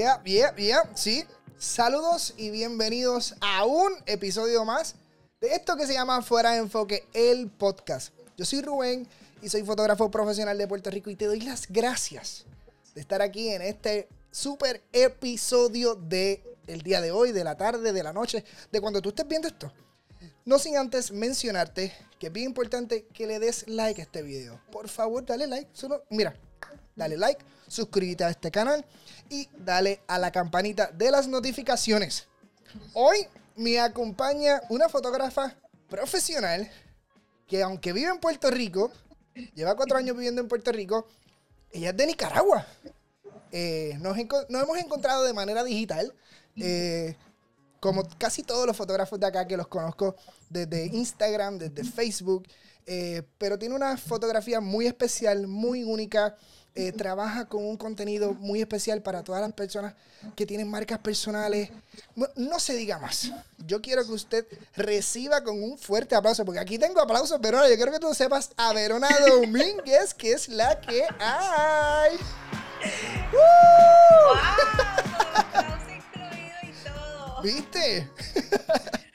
Yeah, yeah, yeah, sí. Saludos y bienvenidos a un episodio más de esto que se llama Fuera de Enfoque, el podcast. Yo soy Rubén y soy fotógrafo profesional de Puerto Rico y te doy las gracias de estar aquí en este super episodio de el día de hoy, de la tarde, de la noche, de cuando tú estés viendo esto. No sin antes mencionarte que es bien importante que le des like a este video. Por favor, dale like. Solo, mira, dale like, suscríbete a este canal y dale a la campanita de las notificaciones. Hoy me acompaña una fotógrafa profesional que aunque vive en Puerto Rico, lleva cuatro años viviendo en Puerto Rico, ella es de Nicaragua. Eh, nos, hemos encontrado de manera digital. Eh, como casi todos los fotógrafos de acá que los conozco desde Instagram, desde Facebook, eh, pero tiene una fotografía muy especial, muy única. Eh, trabaja con un contenido muy especial para todas las personas que tienen marcas personales. No, se diga más. Yo quiero que usted reciba con un fuerte aplauso, porque aquí tengo aplausos, Verona. Yo quiero que tú sepas a Verona Domínguez, que es la que hay. ¿Viste?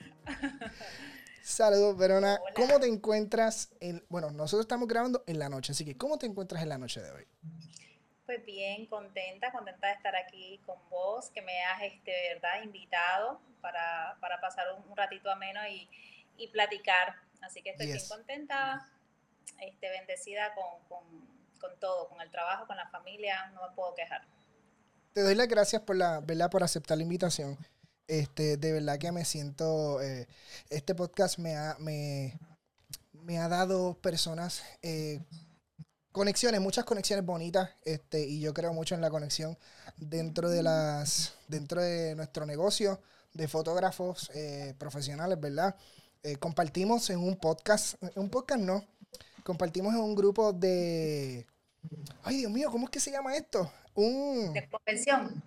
Saludos, Verona. ¿Cómo te encuentras en... Bueno, nosotros estamos grabando en la noche, así que ¿cómo te encuentras en la noche de hoy? Pues bien, contenta, contenta de estar aquí con vos, que me has, este, verdad, invitado para, pasar un, ratito ameno y, y, platicar. Así que estoy bien contenta, este, bendecida con, con, todo, con el trabajo, con la familia, no me puedo quejar. Te doy las gracias por la, ¿verdad? por aceptar la invitación. Este, de verdad que me siento, eh, este podcast me ha, me, ha dado personas, eh, conexiones, muchas conexiones bonitas, este, y yo creo mucho en la conexión dentro de las, dentro de nuestro negocio de fotógrafos eh, profesionales, ¿verdad? compartimos en un podcast, un podcast no, compartimos en un grupo de, ay Dios mío, ¿cómo es que se llama esto? Un... De convención.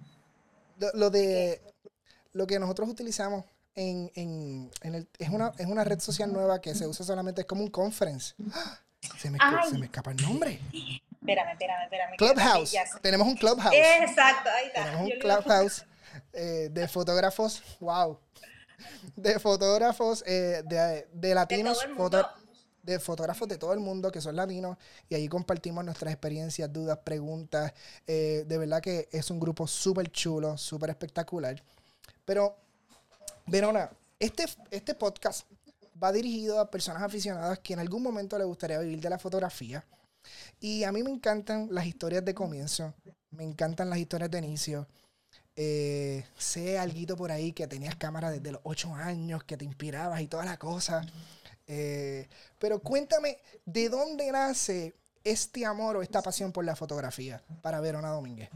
lo de lo que nosotros utilizamos en, en, en el, es, una, es una red social nueva que se usa solamente, es como un conference. Se me, se me escapa el nombre. Espérame, espérame, espérame. Clubhouse. Tenemos un Clubhouse. Exacto, ahí está. Tenemos un Clubhouse eh, de fotógrafos, wow. De fotógrafos eh, de, de, latinos. De, de fotógrafos de todo el mundo que son latinos y ahí compartimos nuestras experiencias, dudas, preguntas. Eh, de verdad que es un grupo súper chulo, súper espectacular. Pero, Verona, este, este podcast va dirigido a personas aficionadas que en algún momento les gustaría vivir de la fotografía. Y a mí me encantan las historias de comienzo, me encantan las historias de inicio. Eh, sé algo por ahí que tenías cámara desde los ocho años, que te inspirabas y toda la cosa. Eh, pero cuéntame, ¿de dónde nace este amor o esta pasión por la fotografía para Verona Domínguez?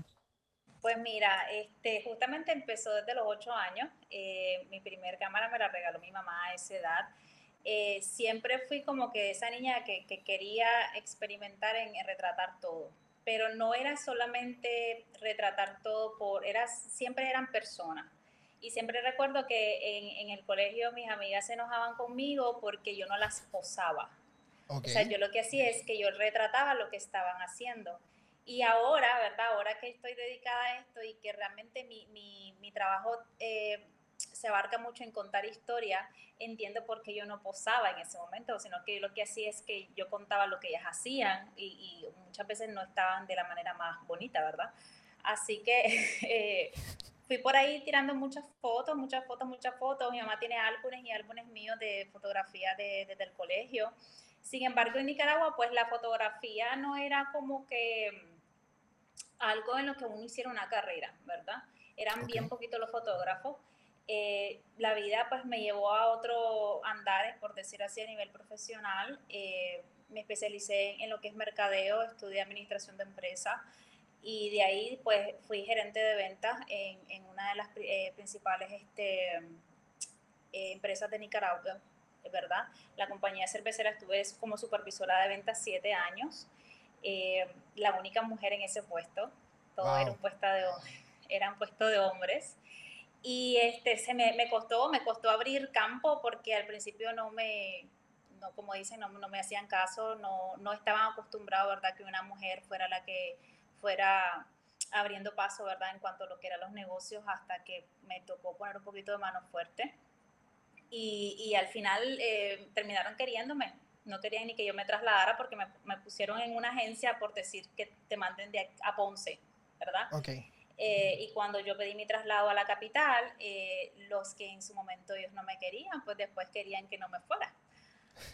Pues mira, este, justamente empezó desde los ocho años. Eh, mi primer cámara me la regaló mi mamá a esa edad. Eh, siempre fui como que esa niña que, quería experimentar en, retratar todo, pero no era solamente retratar todo por, era, siempre eran personas. Y siempre recuerdo que en, en, el colegio mis amigas se enojaban conmigo porque yo no las posaba. O sea, yo lo que hacía es que yo retrataba lo que estaban haciendo. Y ahora, ¿verdad? Ahora que estoy dedicada a esto y que realmente mi, mi, mi trabajo eh, se abarca mucho en contar historia, entiendo por qué yo no posaba en ese momento, sino que lo que hacía es que yo contaba lo que ellas hacían y, y muchas veces no estaban de la manera más bonita, ¿verdad? Así que eh, fui por ahí tirando muchas fotos, muchas fotos, muchas fotos. Mi mamá tiene álbumes y álbumes míos de fotografía desde el colegio. Sin embargo, en Nicaragua, pues la fotografía no era como que algo en lo que uno hiciera una carrera, ¿verdad? Eran bien poquitos los fotógrafos. Eh, la vida pues me llevó a otro andar, por decir así, a nivel profesional. Eh, me especialicé en lo que es mercadeo, estudié administración de empresas y de ahí pues fui gerente de ventas en, en una de las eh, principales este, empresas de Nicaragua, ¿verdad? La compañía cervecera estuve como supervisora de ventas siete años. Eh, la única mujer en ese puesto, todo era un puesto de eran puesto de hombres. Y este, se me, me, costó, me costó abrir campo porque al principio no me, no, como dicen, no, no me hacían caso, no, no estaban acostumbrados, ¿verdad?, que una mujer fuera la que fuera abriendo paso, ¿verdad? En cuanto a lo que eran los negocios, hasta que me tocó poner un poquito de mano fuerte. Y, y al final eh, terminaron queriéndome. No querían ni que yo me trasladara porque me, me, pusieron en una agencia por decir que te manden de a Ponce, ¿verdad? Ok. Eh, y cuando yo pedí mi traslado a la capital, eh, los que en su momento ellos no me querían, pues después querían que no me fuera.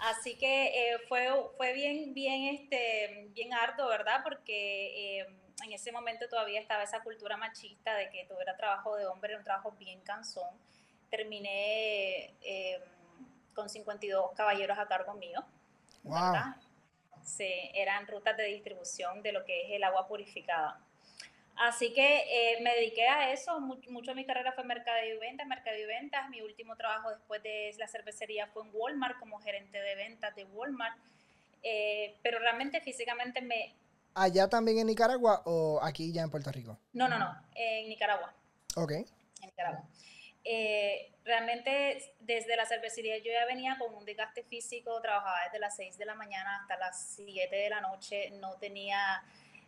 Así que eh, fue, fue bien, bien, este, bien arduo, ¿verdad? Porque en ese momento todavía estaba esa cultura machista de que todo era trabajo de hombre, era un trabajo bien cansón. Terminé con 52 caballeros a cargo mío. ¿Verdad? Sí, eran rutas de distribución de lo que es el agua purificada. Así que eh, me dediqué a eso, mucho, de mi carrera fue mercadeo y ventas, mercadeo y ventas. Mi último trabajo después de la cervecería fue en Walmart como gerente de ventas de Walmart. Eh, pero realmente físicamente me... ¿Allá también en Nicaragua o aquí ya en Puerto Rico? No, no, no, en Nicaragua. Ok. En Nicaragua. Eh, realmente desde la cervecería yo ya venía con un desgaste físico, trabajaba desde las 6 de la mañana hasta las 7 de la noche, no tenía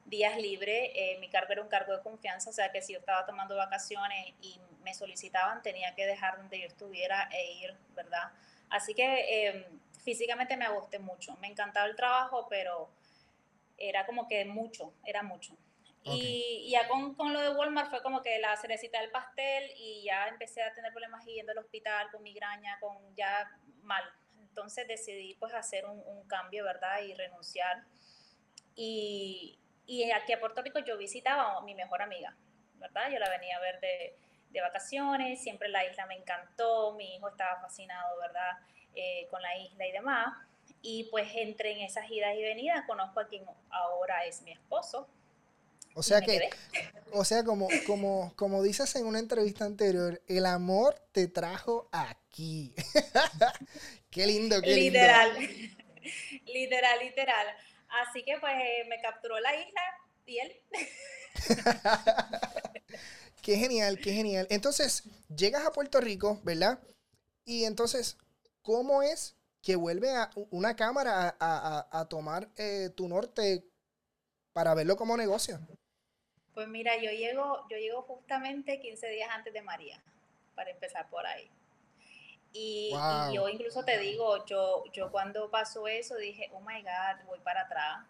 días libres, eh, mi cargo era un cargo de confianza, o sea que si yo estaba tomando vacaciones y me solicitaban, tenía que dejar donde yo estuviera e ir, ¿verdad? Así que em, físicamente me agosté mucho, me encantaba el trabajo, pero era como que mucho, era mucho. Y, ya con, con, lo de Walmart fue como que la cerecita del pastel y ya empecé a tener problemas yendo al hospital con migraña, con ya mal. Entonces decidí pues hacer un, un cambio, ¿verdad? Y renunciar. Y, y aquí a Puerto Rico yo visitaba a mi mejor amiga, ¿verdad? Yo la venía a ver de, de vacaciones, siempre la isla me encantó, mi hijo estaba fascinado, ¿verdad? Eh, con la isla y demás. Y pues entre en esas idas y venidas conozco a quien ahora es mi esposo. O sea que, o sea, como, como, como dices en una entrevista anterior, el amor te trajo aquí. qué lindo, qué literal. literal, literal. Así que pues eh, me capturó la isla y él. qué genial, qué genial. Entonces, llegas a Puerto Rico, ¿verdad? Y entonces, ¿cómo es que vuelve a una cámara a, tomar eh, tu norte para verlo como negocio? Pues mira, yo llego, yo llego justamente 15 días antes de María, para empezar por ahí. Y, yo incluso te digo, yo, yo cuando pasó eso dije, oh my God, voy para atrás.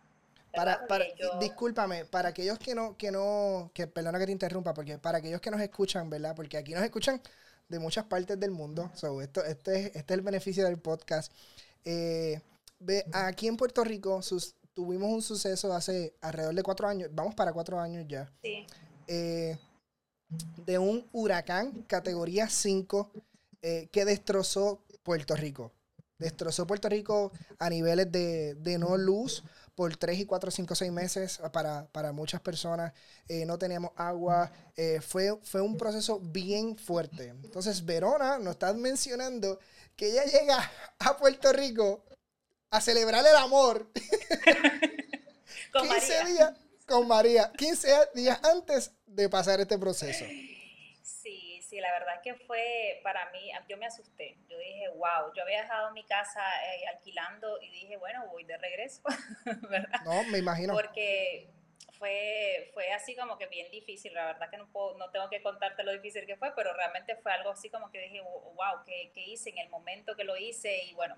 Para, para, Discúlpame, para aquellos que no, que no, que perdona que te interrumpa, porque para aquellos que nos escuchan, ¿verdad? Porque aquí nos escuchan de muchas partes del mundo. So, esto, este, este es el beneficio del podcast. Eh, ve, aquí en Puerto Rico sus, tuvimos un suceso hace alrededor de cuatro años, vamos para cuatro años ya. Sí. Eh, de un huracán categoría 5 eh, que destrozó Puerto Rico. Destrozó Puerto Rico a niveles de, no luz por 3 y 4, 5, 6 meses para, muchas personas. Eh, no teníamos agua. Eh, fue, fue un proceso bien fuerte. Entonces, Verona nos está mencionando que ella llega a Puerto Rico a celebrar el amor. con 15 días con María. 15 días antes de pasar este proceso sí, la verdad es que fue para mí, yo me asusté. Yo dije, wow, yo había dejado mi casa eh, alquilando y dije, bueno, voy de regreso, ¿verdad? No, me imagino. Porque fue, fue así como que bien difícil, la verdad que no, puedo, no tengo que contarte lo difícil que fue, pero realmente fue algo así como que dije, wow, ¿qué, ¿qué, hice en el momento que lo hice? Y bueno,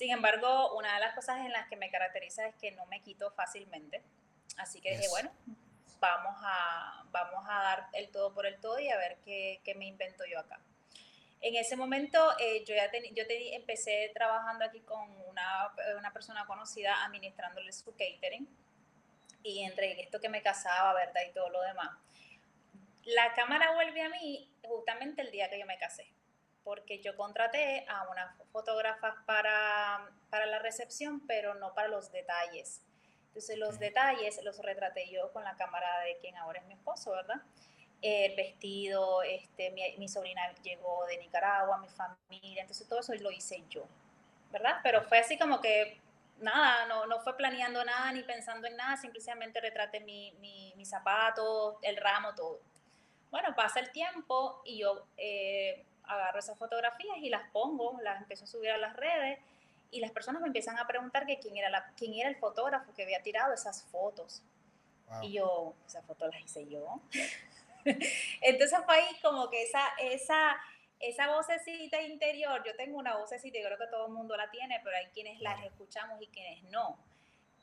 sin embargo, una de las cosas en las que me caracteriza es que no me quito fácilmente. Así que dije, bueno, vamos a, vamos a dar el todo por el todo y a ver qué, qué me invento yo acá. En ese momento eh, yo ya yo empecé trabajando aquí con una, una, persona conocida administrándole su catering y entre esto que me casaba, ¿verdad? Y todo lo demás. La cámara vuelve a mí justamente el día que yo me casé, porque yo contraté a una fotógrafa para, para la recepción, pero no para los detalles. Entonces los detalles los retraté yo con la cámara de quien ahora es mi esposo, ¿verdad? El vestido, este, mi, sobrina llegó de Nicaragua, mi familia, entonces todo eso lo hice yo, ¿verdad? Pero fue así como que nada, no, no fue planeando nada ni pensando en nada, simplemente retraté mi, mi, mis zapatos, el ramo, todo. Bueno, pasa el tiempo y yo eh, agarro esas fotografías y las pongo, las empiezo a subir a las redes y las personas me empiezan a preguntar que quién era, la, quién era el fotógrafo que había tirado esas fotos. Y yo, esa foto la hice yo. Entonces fue ahí como que esa, esa, esa vocecita interior, yo tengo una vocecita y creo que todo el mundo la tiene, pero hay quienes las escuchamos y quienes no.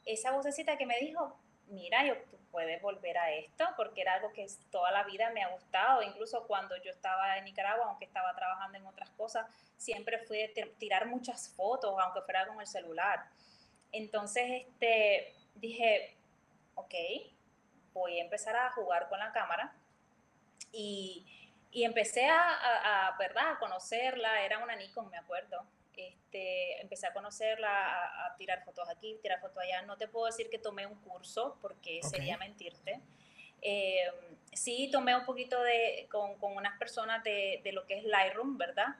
Esa vocecita que me dijo, mira, yo, puedes volver a esto, porque era algo que toda la vida me ha gustado, incluso cuando yo estaba en Nicaragua, aunque estaba trabajando en otras cosas, siempre fui a tirar muchas fotos, aunque fuera con el celular. Entonces, este, dije, ok, voy a empezar a jugar con la cámara y, y empecé a, ¿verdad? a conocerla, era una Nikon, me acuerdo. Este, empecé a conocerla, a, tirar fotos aquí, tirar fotos allá. No te puedo decir que tomé un curso porque sería mentirte. Eh, sí, tomé un poquito de, con, con unas personas de, de, lo que es Lightroom, ¿verdad?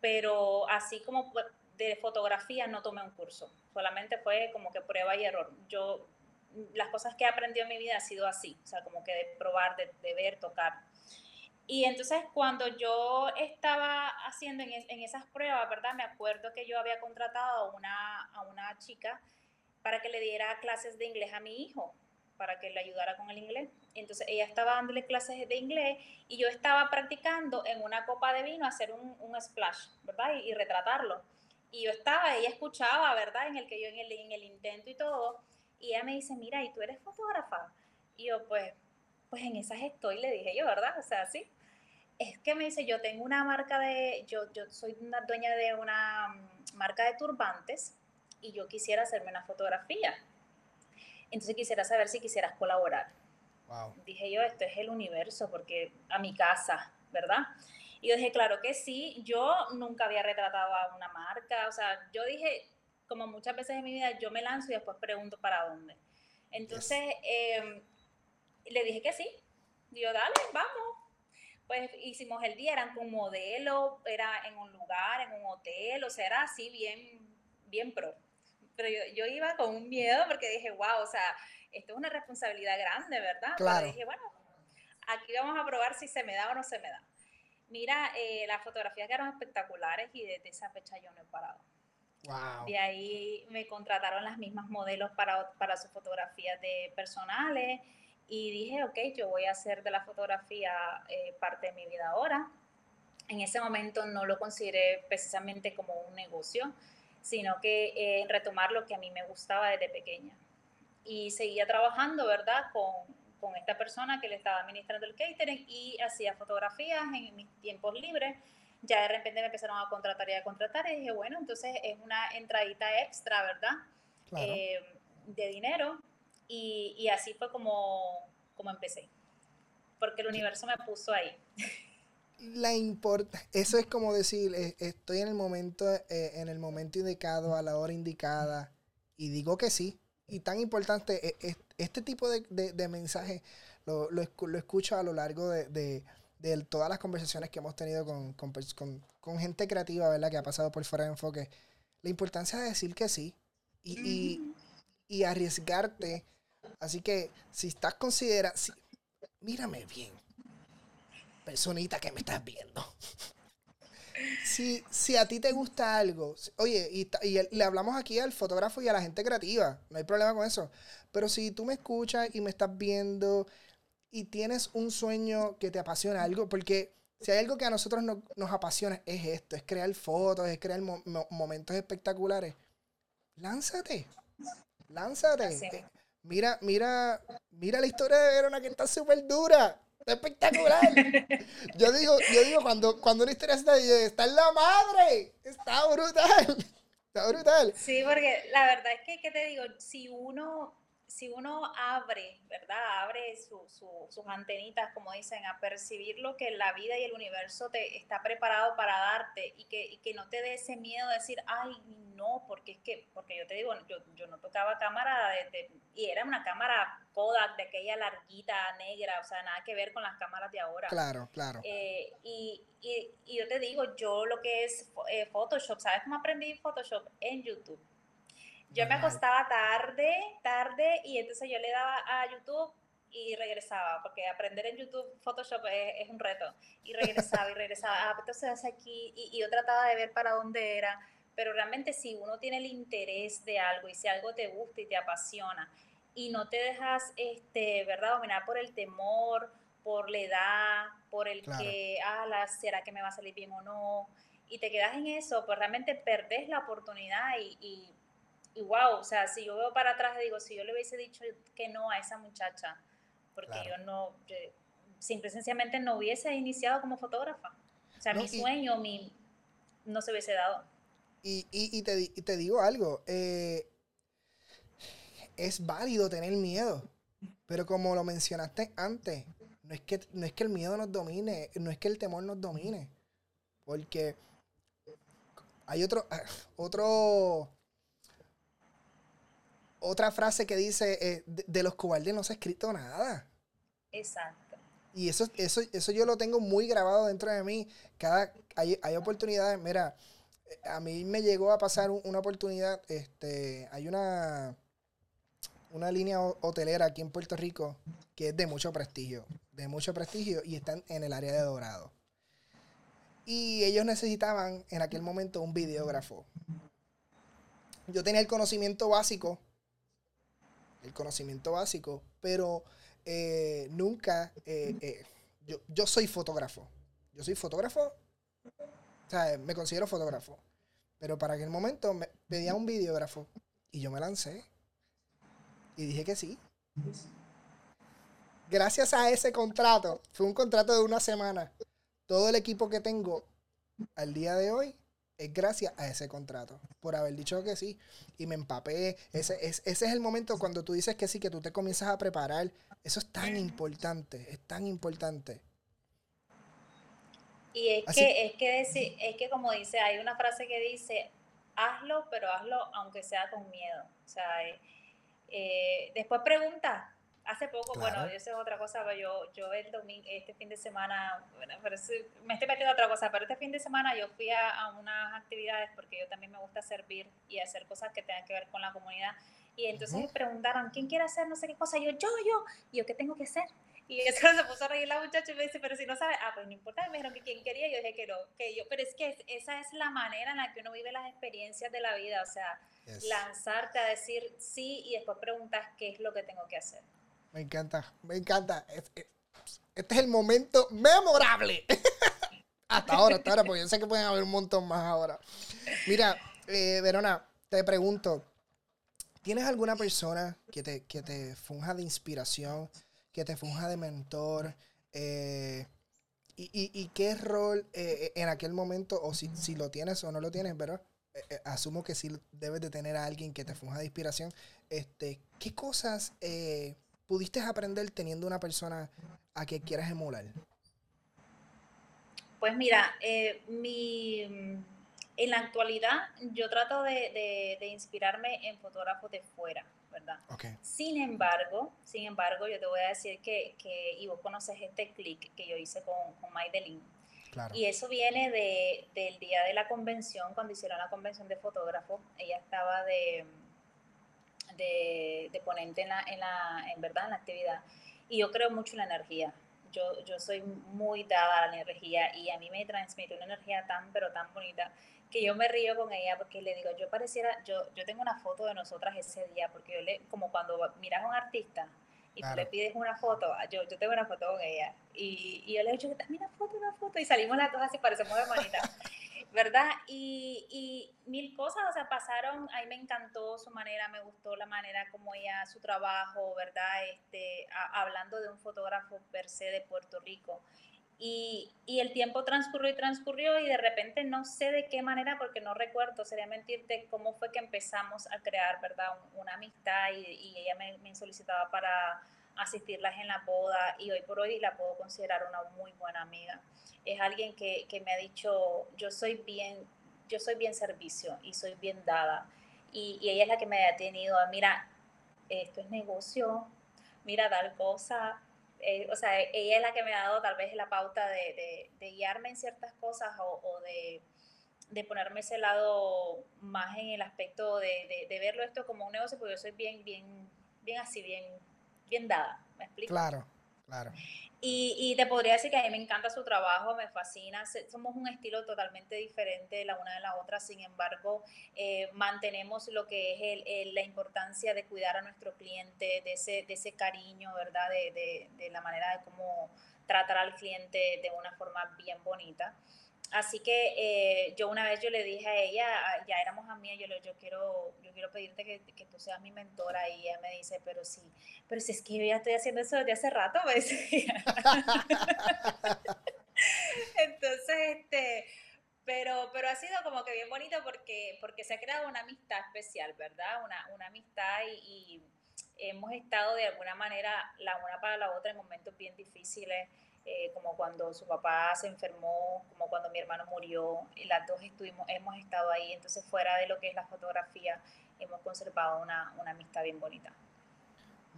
Pero así como de fotografía no tomé un curso, solamente fue como que prueba y error. Yo, las cosas que he aprendido en mi vida ha sido así, o sea, como que de probar, de, de ver, tocar. Y entonces cuando yo estaba haciendo en, en, esas pruebas, ¿verdad? Me acuerdo que yo había contratado a una, a una chica para que le diera clases de inglés a mi hijo, para que le ayudara con el inglés. Entonces ella estaba dándole clases de inglés y yo estaba practicando en una copa de vino hacer un, un splash, ¿verdad? Y, y, retratarlo. Y yo estaba, ella escuchaba, ¿verdad? En el que yo en el, en el intento y todo. Y ella me dice, mira, ¿y tú eres fotógrafa? Y yo, pues, pues en esas estoy, le dije yo, ¿verdad? O sea, sí. Es que me dice, yo tengo una marca de, yo, yo soy una dueña de una mm, marca de turbantes y yo quisiera hacerme una fotografía. Entonces quisiera saber si quisieras colaborar. Wow. Dije yo, esto es el universo, porque a mi casa, ¿verdad? Y yo dije, claro que sí, yo nunca había retratado a una marca, o sea, yo dije, como muchas veces en mi vida, yo me lanzo y después pregunto para dónde. Entonces, yes. eh, le dije que sí. Digo, dale, vamos. Pues hicimos el día, eran con modelo, era en un lugar, en un hotel, o sea, era así bien, bien pro. Pero yo, yo iba con un miedo porque dije, wow, o sea, esto es una responsabilidad grande, ¿verdad? Claro. Pero dije, bueno, aquí vamos a probar si se me da o no se me da. Mira, eh, las fotografías quedaron espectaculares y desde esa fecha yo no he parado. Wow. De ahí me contrataron las mismas modelos para, para sus fotografías de personales y dije, ok, yo voy a hacer de la fotografía eh, parte de mi vida ahora. En ese momento no lo consideré precisamente como un negocio, sino que eh, retomar lo que a mí me gustaba desde pequeña. Y seguía trabajando, ¿verdad?, con, con esta persona que le estaba administrando el catering y hacía fotografías en mis tiempos libres. Ya de repente me empezaron a contratar y a contratar y dije, bueno, entonces es una entradita extra, ¿verdad? Claro. Eh, de dinero y, y, así fue como, como empecé, porque el universo me puso ahí. La importa, eso es como decir, eh, estoy en el momento, eh, en el momento indicado, a la hora indicada, y digo que sí. Y tan importante, eh, eh, este tipo de, de, de mensajes lo, lo, lo, escucho a lo largo de, de, de, todas las conversaciones que hemos tenido con, con, con, con gente creativa, ¿verdad? Que ha pasado por fuera de enfoque. La importancia de decir que sí y, y, y arriesgarte Así que si estás considerando, si, mírame bien, personita que me estás viendo. Si, si a ti te gusta algo, oye, y, le hablamos aquí al fotógrafo y a la gente creativa, no hay problema con eso. Pero si tú me escuchas y me estás viendo y tienes un sueño que te apasiona algo, porque si hay algo que a nosotros no, nos apasiona es esto, es crear fotos, es crear mo momentos espectaculares, lánzate, lánzate. Mira, mira, mira la historia de Verona que está súper dura. Está espectacular. Yo digo, yo digo cuando, cuando una historia está, está en la madre. Está brutal. Está brutal. Sí, porque la verdad es que, ¿qué te digo? Si uno si uno abre, ¿verdad? Abre su, su, sus antenitas, como dicen, a percibir lo que la vida y el universo te está preparado para darte y que, y que no te dé ese miedo de decir, ay, no, porque es que, porque yo te digo, yo, yo no tocaba cámara de, de, y era una cámara Kodak de aquella larguita negra, o sea, nada que ver con las cámaras de ahora. Claro, claro. Eh, y, y, y, yo te digo, yo lo que es eh, Photoshop, ¿sabes cómo aprendí Photoshop? En YouTube yo me acostaba tarde, tarde, y entonces yo le daba a YouTube y regresaba, porque aprender en YouTube Photoshop es, es un reto. Y regresaba y regresaba, ah, entonces hace aquí, y, y, yo trataba de ver para dónde era. Pero realmente si uno tiene el interés de algo y si algo te gusta y te apasiona, y no te dejas, este, ¿verdad?, dominar por el temor, por la edad, por el que, ah, ¿será que me va a salir bien o no? Y te quedas en eso, pues realmente perdés la oportunidad y, y, wow, o sea, si yo veo para atrás, digo, si yo le hubiese dicho que no a esa muchacha, porque yo no, simple sencillamente no hubiese iniciado como fotógrafa. O sea, mi sueño, mi, no se hubiese dado. Y, y, te, y te, digo algo, eh, es válido tener miedo, pero como lo mencionaste antes, no es que, no es que el miedo nos domine, no es que el temor nos domine, porque hay otro, otro, otra frase que dice, eh, de, los cobardes no se ha escrito nada. Exacto. Y eso, eso, eso yo lo tengo muy grabado dentro de mí. Cada, hay, hay oportunidades, mira, a mí me llegó a pasar una oportunidad, este, hay una, una línea hotelera aquí en Puerto Rico que es de mucho prestigio, de mucho prestigio y están en el área de Dorado. Y ellos necesitaban en aquel momento un videógrafo. Yo tenía el conocimiento básico, el conocimiento básico, pero eh, nunca, eh, eh, yo, yo soy fotógrafo. Yo soy fotógrafo o sea, me considero fotógrafo. Pero para aquel momento me pedía un videógrafo y yo me lancé. Y dije que sí. Gracias a ese contrato, fue un contrato de una semana. Todo el equipo que tengo al día de hoy es gracias a ese contrato, por haber dicho que sí. Y me empapé. Ese, ese es el momento cuando tú dices que sí, que tú te comienzas a preparar. Eso es tan importante, es tan importante. Y es que, es que decir, es que como dice, hay una frase que dice, hazlo, pero hazlo aunque sea con miedo. O sea, eh, eh, después pregunta. Hace poco, bueno, eso es otra cosa, pero yo, yo el domingo, este fin de semana, bueno, pero me estoy metiendo otra cosa, pero este fin de semana yo fui a, a, unas actividades porque yo también me gusta servir y hacer cosas que tengan que ver con la comunidad. Y entonces me preguntaron, ¿quién quiere hacer no sé qué cosa? yo, yo, yo. Y yo, ¿qué tengo que hacer? Y eso se puso a reír la muchacha y me dice, pero si no sabe, ah, pues no importa, me dijeron que quién quería, yo dije que no, que yo, pero es que esa es la manera en la que uno vive las experiencias de la vida, o sea, lanzarte a decir sí y después preguntas qué es lo que tengo que hacer. Me encanta, me encanta. Este es el momento memorable. hasta ahora, hasta ahora, porque yo sé que pueden haber un montón más ahora. Mira, eh, Verona, te pregunto, ¿tienes alguna persona que te, que te funja de inspiración? que te funja de mentor? Eh, y, qué rol eh, en aquel momento, o si, si, lo tienes o no lo tienes, pero asumo que sí debes de tener a alguien que te funja de inspiración. Este, ¿Qué cosas pudiste aprender teniendo una persona a que quieras emular? Pues mira, mi, en la actualidad yo trato de, de inspirarme en fotógrafos de fuera. ¿verdad? Sin embargo, sin embargo, yo te voy a decir que, que y vos conoces este clic que yo hice con, con Maidelin. Y eso viene de, del día de la convención, cuando hicieron la convención de fotógrafos. Ella estaba de, de, de ponente en, la, en, la, en verdad en la actividad. Y yo creo mucho en la energía. Yo, yo soy muy dada a la energía y a mí me transmite una energía tan, pero tan bonita que yo me río con ella porque le digo, yo pareciera, yo, yo tengo una foto de nosotras ese día, porque yo le, como cuando miras a un artista y tú le pides una foto, yo, yo tengo una foto con ella, y, y yo le he dicho, mira foto, una foto, y salimos las dos así, parecemos hermanitas, ¿verdad? Y, y mil cosas, o sea, pasaron, ahí me encantó su manera, me gustó la manera como ella, su trabajo, ¿verdad? Este, hablando de un fotógrafo per se de Puerto Rico. Y, y, el tiempo transcurrió y transcurrió y de repente no sé de qué manera, porque no recuerdo, sería mentirte cómo fue que empezamos a crear, ¿verdad? Una amistad y, y ella me, me, solicitaba para asistirlas en la boda y hoy por hoy la puedo considerar una muy buena amiga. Es alguien que, que me ha dicho, yo soy bien, yo soy bien servicio y soy bien dada. Y, y ella es la que me ha tenido, mira, esto es negocio, mira tal cosa, eh, o sea, ella es la que me ha dado tal vez la pauta de, guiarme en ciertas cosas o, de, ponerme ese lado más en el aspecto de, verlo esto como un negocio, porque yo soy bien, bien, bien así, bien, bien dada, ¿me explico? Claro, Claro. Y, y, te podría decir que a mí me encanta su trabajo, me fascina. Somos un estilo totalmente diferente la una de la otra, sin embargo, eh, mantenemos lo que es el, el, la importancia de cuidar a nuestro cliente, de ese, de ese cariño, ¿verdad? De, de, de la manera de cómo tratar al cliente de una forma bien bonita. Así que eh, yo una vez yo le dije a ella, ya éramos amigas, yo le yo quiero, yo quiero pedirte que, que, tú seas mi mentora y ella me dice, pero sí, pero si es que yo ya estoy haciendo eso desde hace rato, me decía. Entonces, este, pero, pero ha sido como que bien bonito porque, porque se ha creado una amistad especial, ¿verdad? Una, una amistad y, y hemos estado de alguna manera la una para la otra en momentos bien difíciles. Eh, como cuando su papá se enfermó, como cuando mi hermano murió, y las dos estuvimos, hemos estado ahí, entonces fuera de lo que es la fotografía, hemos conservado una, una amistad bien bonita.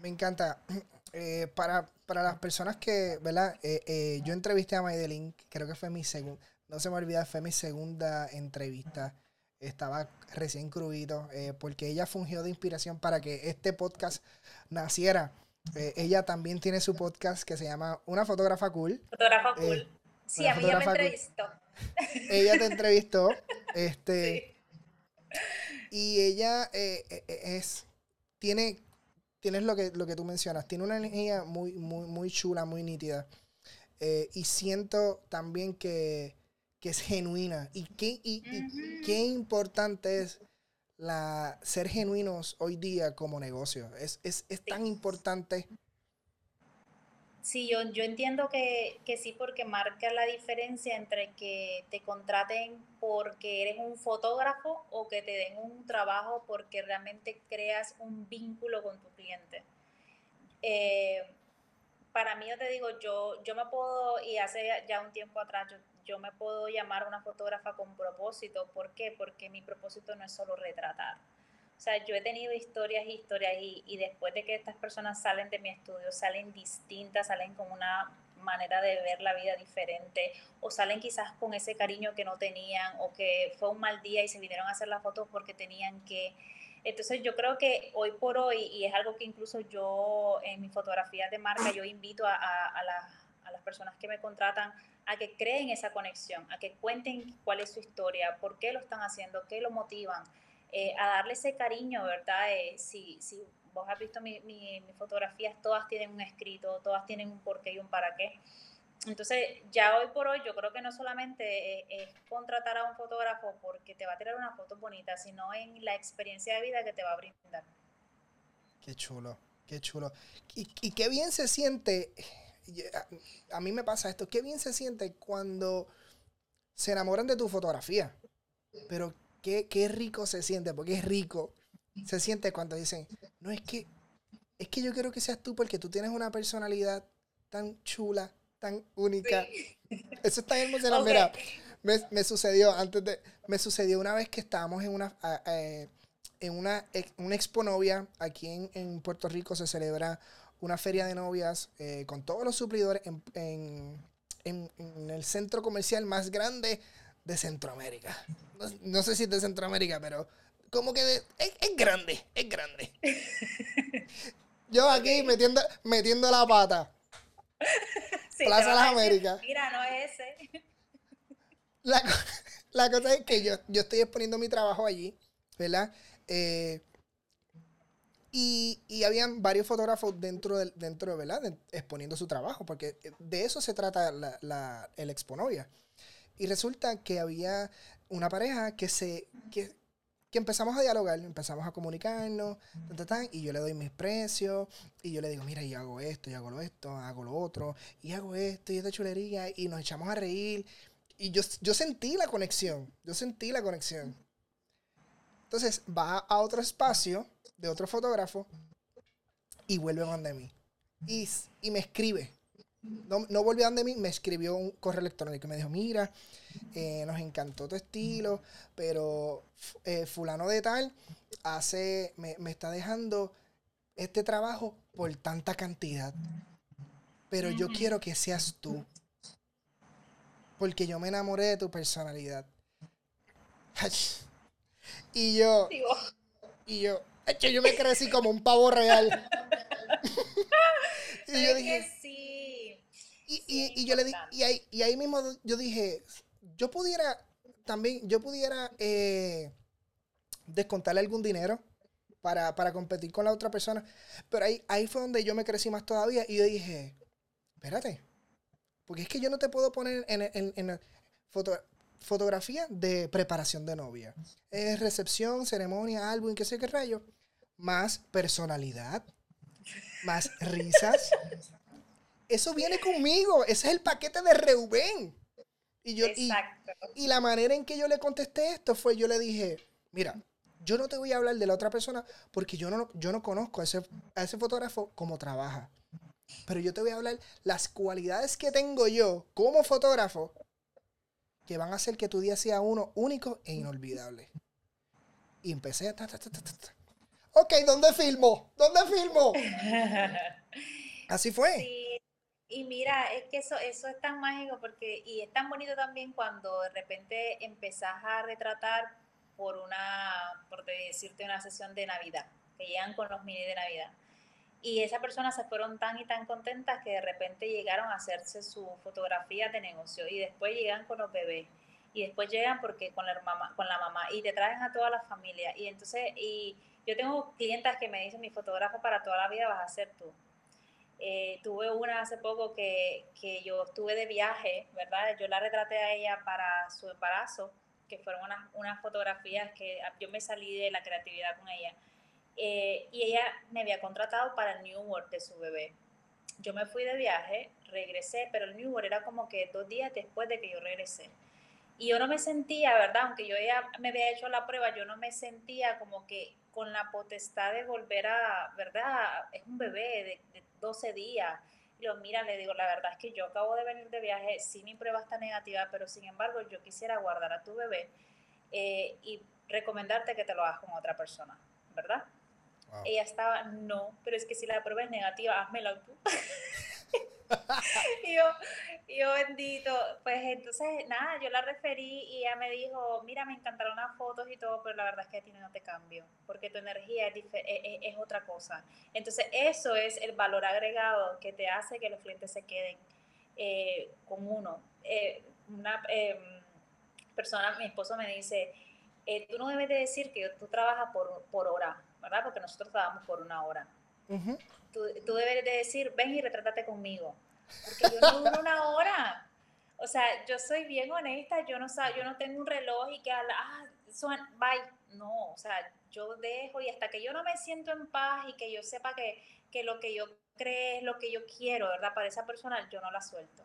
Me encanta. Eh, para, para, las personas que, ¿verdad? Eh, yo entrevisté a Maydelin, creo que fue mi segunda, no se me olvida, fue mi segunda entrevista. Estaba recién crudito, porque ella fungió de inspiración para que este podcast naciera. Eh, ella también tiene su podcast que se llama Una fotógrafa cool. Fotógrafa eh, cool. sí, a mí ya me entrevistó. ella te entrevistó. Este. Y ella eh, es. Tiene. Tienes lo que, lo que tú mencionas. Tiene una energía muy, muy, muy chula, muy nítida. y siento también que, que es genuina. Y qué, y, y qué importante es la, ser genuinos hoy día como negocio. Es, es, es tan importante. Sí, yo, yo entiendo que, que, sí, porque marca la diferencia entre que te contraten porque eres un fotógrafo o que te den un trabajo porque realmente creas un vínculo con tu cliente. Eh, para mí, yo te digo, yo, yo me puedo, y hace ya un tiempo atrás, yo yo me puedo llamar una fotógrafa con propósito. ¿Por qué? Porque mi propósito no es solo retratar. O sea, yo he tenido historias y historias y, después de que estas personas salen de mi estudio, salen distintas, salen con una manera de ver la vida diferente o salen quizás con ese cariño que no tenían o que fue un mal día y se vinieron a hacer las fotos porque tenían que... Entonces yo creo que hoy por hoy, y es algo que incluso yo en mis fotografías de marca, yo invito a, a, a las personas que me contratan a que creen esa conexión, a que cuenten cuál es su historia, por qué lo están haciendo, qué lo motivan, eh, a darle ese cariño, ¿verdad? Eh, si, si vos has visto mis mi, mi fotografías, todas tienen un escrito, todas tienen un porqué y un para qué. Entonces, ya hoy por hoy, yo creo que no solamente es, es, contratar a un fotógrafo porque te va a tirar una foto bonita, sino en la experiencia de vida que te va a brindar. Qué chulo, qué chulo. Y, y qué bien se siente a, mí me pasa esto, qué bien se siente cuando se enamoran de tu fotografía. Pero qué, qué rico se siente, porque es rico. Se siente cuando dicen, no es que, es que yo quiero que seas tú porque tú tienes una personalidad tan chula, tan única. Eso está hermoso. Okay. Mira, me, me, sucedió antes de, me sucedió una vez que estábamos en una, eh, en una, una expo novia aquí en, en Puerto Rico se celebra una feria de novias eh, con todos los suplidores en, en, en, en, el centro comercial más grande de Centroamérica. No, no sé si es de Centroamérica, pero como que de, es, es, grande, es grande. Yo aquí metiendo, metiendo la pata. Sí, Plaza de las Américas. Mira, no es ese. La, la, cosa es que yo, yo estoy exponiendo mi trabajo allí, ¿verdad? Eh, y, y habían varios fotógrafos dentro, del, dentro ¿verdad? De, exponiendo su trabajo, porque de eso se trata la, la, el Exponovia. Y resulta que había una pareja que se que, que empezamos a dialogar, empezamos a comunicarnos, y yo le doy mis precios, y yo le digo, mira, y hago esto, y hago lo esto, hago lo otro, y hago esto, y esta chulería, y nos echamos a reír. Y yo, yo sentí la conexión, yo sentí la conexión. Entonces va a otro espacio de otro fotógrafo y vuelve a donde mí. Y, y me escribe. No, no volvió a donde mí, me escribió un correo electrónico y me dijo, mira, eh, nos encantó tu estilo, pero eh, fulano de tal hace, me, me, está dejando este trabajo por tanta cantidad. Pero yo quiero que seas tú. Porque yo me enamoré de tu personalidad. Y yo... Y yo, Hecho, yo me crecí como un pavo real. y yo dije, sí, Y, yo le di, y ahí, y ahí mismo yo dije, yo pudiera, también, yo pudiera eh, descontarle algún dinero para, competir con la otra persona. Pero ahí, ahí fue donde yo me crecí más todavía y yo dije, espérate, porque es que yo no te puedo poner en, en, en fotografía de preparación de novia. Es recepción, ceremonia, álbum, qué sé qué rayo. Más personalidad, más risas. Eso viene conmigo. Ese es el paquete de Reuben. Y, yo, y, y, la manera en que yo le contesté esto fue, yo le dije, mira, yo no te voy a hablar de la otra persona porque yo no, yo no conozco a ese, a ese fotógrafo como trabaja. Pero yo te voy a hablar las cualidades que tengo yo como fotógrafo que van a hacer que tu día sea uno único e inolvidable. Y empecé a... ok, ¿dónde filmo? ¿Dónde filmo? Así fue. Sí. Y mira, es que eso, eso es tan mágico porque, y es tan bonito también cuando de repente empezás a retratar por una, por decirte, una sesión de Navidad, que llegan con los mini de Navidad. Y esas personas se fueron tan y tan contentas que de repente llegaron a hacerse su fotografía de negocio y después llegan con los bebés y después llegan porque con la mamá, con la mamá y te traen a toda la familia. Y entonces, y yo tengo clientas que me dicen, mi fotógrafo para toda la vida vas a ser tú. Eh, tuve una hace poco que, que yo estuve de viaje, ¿verdad? Yo la retraté a ella para su embarazo, que fueron unas, unas fotografías que yo me salí de la creatividad con ella eh, y ella me había contratado para el New World de su bebé. Yo me fui de viaje, regresé, pero el New World era como que dos días después de que yo regresé. Y yo no me sentía, ¿verdad? Aunque yo ya me había hecho la prueba, yo no me sentía como que con la potestad de volver a, ¿verdad? Es un bebé de, 12 días. Y lo mira, le digo, la verdad es que yo acabo de venir de viaje, sí mi prueba está negativa, pero sin embargo yo quisiera guardar a tu bebé eh, y recomendarte que te lo hagas con otra persona, ¿verdad? Ella estaba, no, pero es que si la prueba es negativa, házmela tú. y yo, yo, bendito, pues entonces, nada, yo la referí y ella me dijo, mira, me encantaron las fotos y todo, pero la verdad es que a ti no te cambio, porque tu energía es, e, e, es, otra cosa. Entonces, eso es el valor agregado que te hace que los clientes se queden eh, con uno. Eh, una em, persona, mi esposo me dice, eh, tú no debes de decir que tú trabajas por, por hora, ¿verdad? Porque nosotros trabajamos por una hora. tú, tú, debes de decir, ven y retrátate conmigo. Porque yo no duro una hora. O sea, yo soy bien honesta, yo no, yo no tengo un reloj y que, ah, suena, bye. No, o sea, yo dejo y hasta que yo no me siento en paz y que yo sepa que, que lo que yo creo es lo que yo quiero, ¿verdad? Para esa persona, yo no la suelto.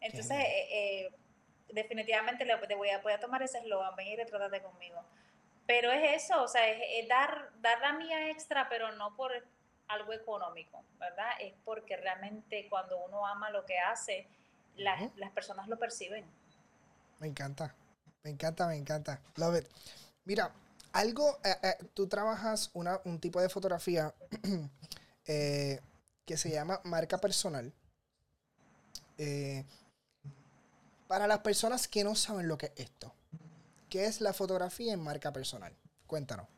Entonces, eh, eh, definitivamente le, voy, a, voy a tomar ese eslogan, ven y retrátate conmigo. Pero es eso, o sea, es, dar, dar la mía extra, pero no por algo económico, ¿verdad? Es porque realmente cuando uno ama lo que hace, las personas lo perciben. Me encanta, me encanta, me encanta. Love it. Mira, algo, eh, eh, tú trabajas una, un tipo de fotografía eh, que se llama marca personal. para las personas que no saben lo que es esto, ¿Qué es la fotografía en marca personal? Cuéntanos.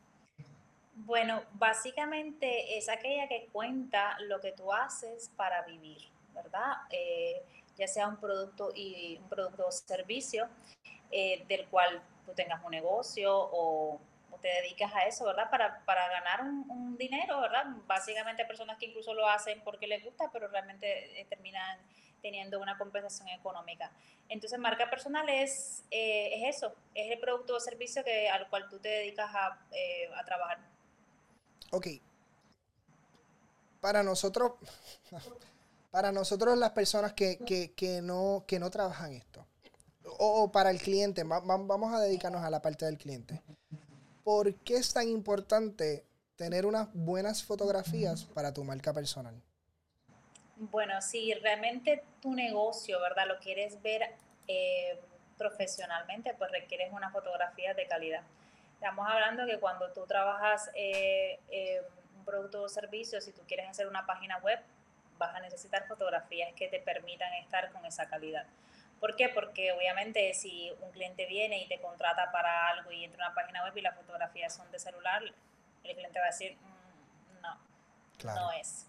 Bueno, básicamente es aquella que cuenta lo que tú haces para vivir, ¿verdad? Eh, ya sea un producto y un producto o servicio eh, del cual tú tengas un negocio o, te dedicas a eso, ¿verdad? Para, para ganar un, dinero, ¿verdad? Básicamente personas que incluso lo hacen porque les gusta, pero realmente eh, terminan teniendo una compensación económica. Entonces, marca personal es, eh, es eso, es el producto o servicio que, al cual tú te dedicas a, eh, a trabajar. Ok. Para nosotros, para nosotros las personas que, que, que, no, que no trabajan esto, o, para el cliente, vamos a dedicarnos a la parte del cliente. ¿Por qué es tan importante tener unas buenas fotografías para tu marca personal? Bueno, si realmente tu negocio, ¿verdad? Lo quieres ver eh, profesionalmente, pues requieres una fotografía de calidad. Estamos hablando que cuando tú trabajas eh, eh, un producto o servicio, si tú quieres hacer una página web, vas a necesitar fotografías que te permitan estar con esa calidad. ¿Por qué? Porque obviamente si un cliente viene y te contrata para algo y entra a una página web y las fotografías son de celular, el cliente va a decir, mm, no, no es.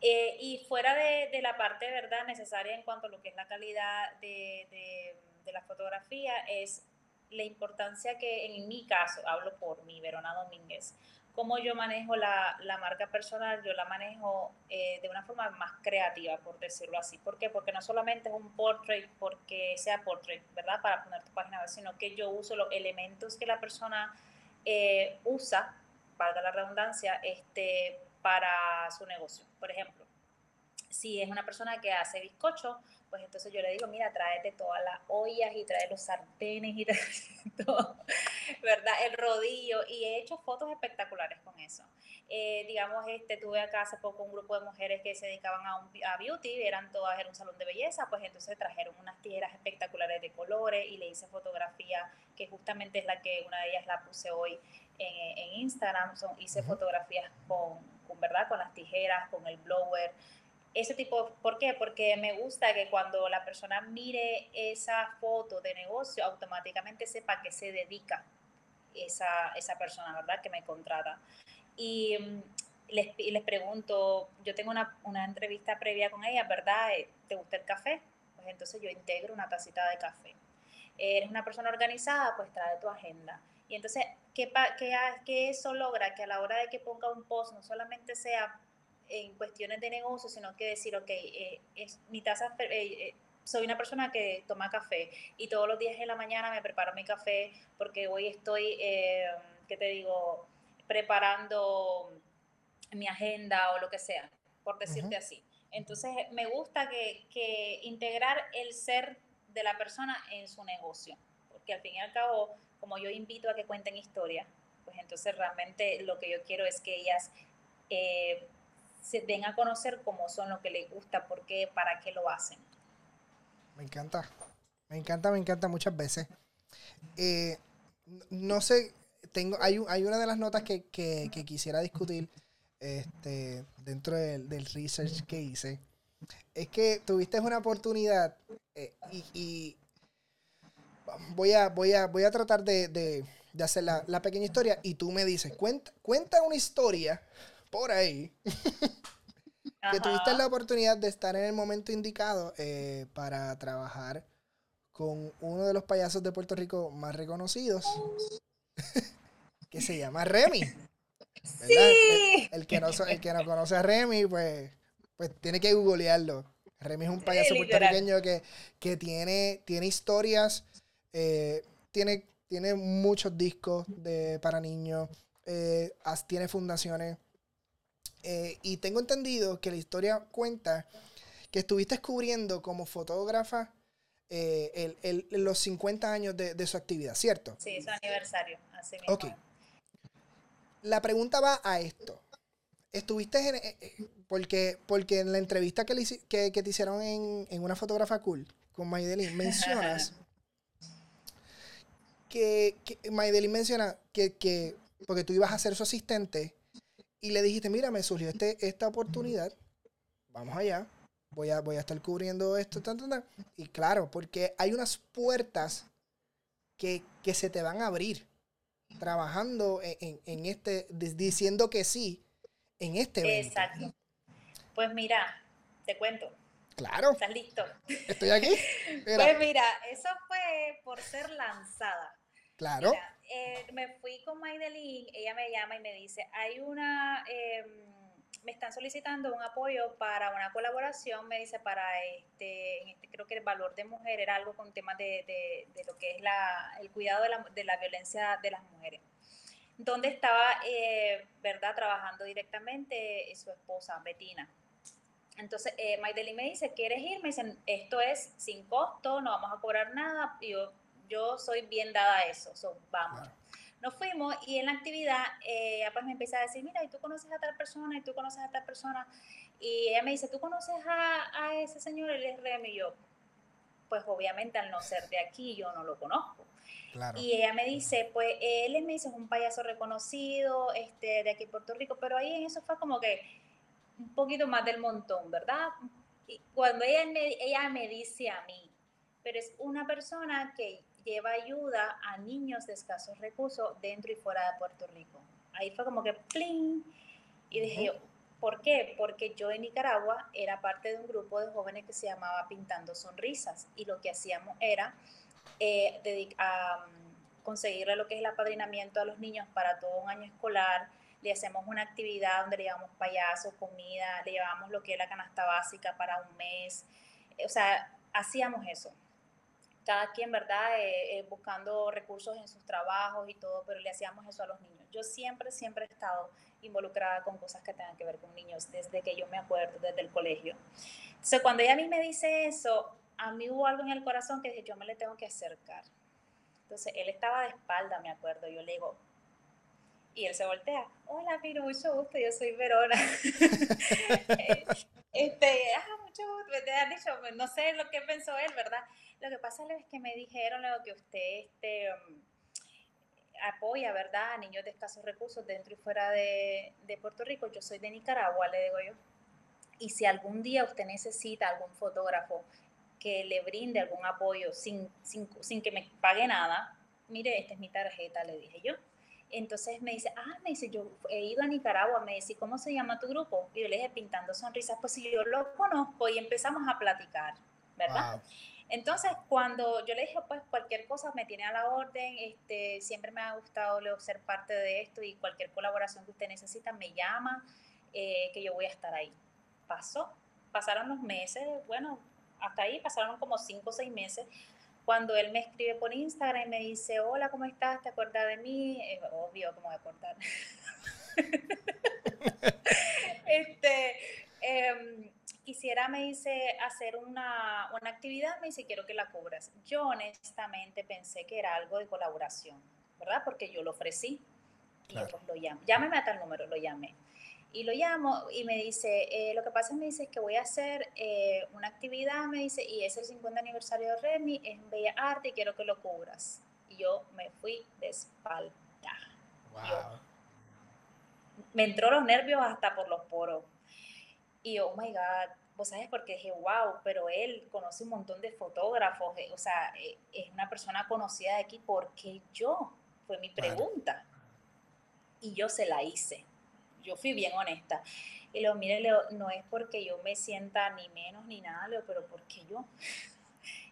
Eh, y fuera de, de, la parte, ¿verdad?, necesaria en cuanto a lo que es la calidad de, de, la fotografía, es la importancia que en mi caso, hablo por mi Verona Domínguez, cómo yo manejo la, la marca personal, yo la manejo eh, de una forma más creativa, por decirlo así. ¿Por qué? Porque no solamente es un portrait porque sea portrait, ¿verdad? Para poner tu página web, sino que yo uso los elementos que la persona eh, usa, valga la redundancia, este, para su negocio. Por ejemplo, si es una persona que hace bizcocho, pues entonces yo le digo, mira, tráete todas las ollas y trae los sartenes y todo, ¿verdad? El rodillo. Y he hecho fotos espectaculares con eso. Eh, digamos, este, tuve acá hace poco un grupo de mujeres que se dedicaban a, un, a beauty, eran todas, era un salón de belleza, pues entonces trajeron unas tijeras espectaculares de colores y le hice fotografía, que justamente es la que una de ellas la puse hoy en, en Instagram, Son, hice fotografías con, con, ¿verdad? Con las tijeras, con el blower, ese tipo, ¿por qué? Porque me gusta que cuando la persona mire esa foto de negocio, automáticamente sepa que se dedica esa, esa persona, ¿verdad? Que me contrata. Y mm, les, les pregunto, yo tengo una, una, entrevista previa con ella, ¿verdad? Eh, ¿Te gusta el café? Pues entonces yo integro una tacita de café. ¿Eres una persona organizada? Pues trae tu agenda. Y entonces, ¿qué, qué, qué eso logra? Que a la hora de que ponga un post no solamente sea en cuestiones de negocio, sino que decir, ok, eh, es, mi taza, eh, eh, soy una persona que toma café y todos los días en la mañana me preparo mi café porque hoy estoy, eh, ¿qué te digo?, preparando mi agenda o lo que sea, por decirte uh -huh. así. Entonces, me gusta que, que integrar el ser de la persona en su negocio, porque al fin y al cabo, como yo invito a que cuenten historia, pues entonces realmente lo que yo quiero es que ellas eh, se den a conocer cómo son, lo que les gusta, por qué, para qué lo hacen. Me encanta, me encanta, me encanta muchas veces. Eh, no sé, tengo, hay, hay una de las notas que, que, quisiera discutir este, dentro del, del, research que hice. Es que tuviste una oportunidad eh, y, voy, a, voy, a, voy a tratar de, de, de hacer la, la, pequeña historia y tú me dices, cuenta, cuenta una historia por ahí que tuviste la oportunidad de estar en el momento indicado eh, para trabajar con uno de los payasos de Puerto Rico más reconocidos, que se llama Remy. Sí. El, el, que no, el que no conoce a Remy, pues, pues tiene que googlearlo. Remy es un payaso sí, puertorriqueño que, que tiene, tiene historias, eh, tiene, tiene muchos discos de, para niños, eh, tiene fundaciones eh, y tengo entendido que la historia cuenta que estuviste descubriendo como fotógrafa el, el, los 50 años de, de, su actividad, ¿cierto? Sí, su aniversario, así mismo. Ok. La pregunta va a esto. Estuviste en, porque, porque en la entrevista que, le, que, que te hicieron en, en, una fotógrafa cool con Maydelin mencionas que, que menciona que, que porque tú ibas a ser su asistente y le dijiste, mira, me surgió este, esta oportunidad, vamos allá, voy a, voy a estar cubriendo esto, y claro, porque hay unas puertas que, que se te van a abrir trabajando en, en, en, este, diciendo que sí en este evento. Exacto. Pues mira, te cuento. Claro. ¿Estás listo? Estoy aquí. Mira. Pues mira, eso fue por ser lanzada. Claro. Mira, eh, me fui con Maydelin, ella me llama y me dice, hay una, eh, me están solicitando un apoyo para una colaboración, me dice, para este, este creo que el valor de mujer era algo con temas de, de, de, lo que es la, el cuidado de la, de la violencia de las mujeres donde estaba, eh, ¿verdad?, trabajando directamente su esposa, Betina. Entonces, eh, Maydelin me dice, ¿quieres ir? Me dicen, esto es sin costo, no vamos a cobrar nada. Y yo, yo soy bien dada a eso, so, vamos. Claro. Nos fuimos y en la actividad, eh, pues me empieza a decir, mira, y tú conoces a tal persona, y tú conoces a tal persona. Y ella me dice, ¿tú conoces a, a ese señor? Él es Remy. Y yo, pues obviamente al no ser de aquí, yo no lo conozco. Claro. Y ella me dice, pues él me dice, es un payaso reconocido este, de aquí en Puerto Rico, pero ahí en eso fue como que un poquito más del montón, ¿verdad? Y cuando ella me, ella me dice a mí, pero es una persona que lleva ayuda a niños de escasos recursos dentro y fuera de Puerto Rico. Ahí fue como que ¡pling! Y dije ¿Por qué? Porque yo en Nicaragua era parte de un grupo de jóvenes que se llamaba Pintando Sonrisas y lo que hacíamos era eh, mm, conseguirle lo que es el apadrinamiento a los niños para todo un año escolar. Le hacemos una actividad donde le llevamos payasos, comida, le llevamos lo que es la canasta básica para un mes. O sea, hacíamos eso cada quien, ¿verdad? Eh, eh, buscando recursos en sus trabajos y todo, pero le hacíamos eso a los niños. Yo siempre, siempre he estado involucrada con cosas que tengan que ver con niños, desde que yo me acuerdo, desde el colegio. Entonces, cuando ella a mí me dice eso, a mí hubo algo en el corazón que dije, yo me le tengo que acercar. Entonces, él estaba de espalda, me acuerdo, yo le digo, y él se voltea, hola, Pino, mucho gusto, yo soy Verona. este, ah, mucho gusto, te has dicho, no sé lo que pensó él, ¿verdad? Lo que pasa es que me dijeron lo que usted este, um, apoya, ¿verdad?, a niños de escasos recursos dentro y fuera de, Puerto Rico. Yo soy de Nicaragua, le digo yo. Y si algún día usted necesita algún fotógrafo que le brinde algún apoyo sin, sin, sin que me pague nada, mire, esta es mi tarjeta, le dije yo. Entonces me dice, ah, me dice, yo he ido a Nicaragua, me dice, ¿cómo se llama tu grupo? Y yo le dije, Pintando Sonrisas, pues si yo lo conozco y empezamos a platicar, ¿verdad? Entonces, cuando yo le dije, pues cualquier cosa me tiene a la orden, este, siempre me ha gustado ser parte de esto y cualquier colaboración que usted necesita me llama, eh, que yo voy a estar ahí. Pasó, pasaron los meses, bueno, hasta ahí pasaron como cinco o seis meses, cuando él me escribe por Instagram y me dice, hola, ¿cómo estás? ¿Te acuerdas de mí? Eh, obvio, ¿cómo voy a acordar? este, eh, quisiera, me dice, hacer una, una, actividad, me dice, quiero que la cubras. Yo honestamente pensé que era algo de colaboración, ¿verdad? Porque yo lo ofrecí y yo pues lo llamo. Llámeme a tal número, lo llamé. Y lo llamo y me dice, eh, lo que pasa es me dice que voy a hacer eh, una actividad, me dice, y es el 50 aniversario de Remy, es en Bella Arte y quiero que lo cubras. Y yo me fui de espalda. Wow. me entró los nervios hasta por los poros. Y oh my God, vos sabes, porque dije, wow, pero él conoce un montón de fotógrafos, eh, o sea, eh, es una persona conocida de aquí, ¿por qué yo? Fue mi pregunta. Y yo se la hice. Yo fui bien honesta. Y le digo, mire, Leo, no es porque yo me sienta ni menos ni nada, Leo, pero porque yo.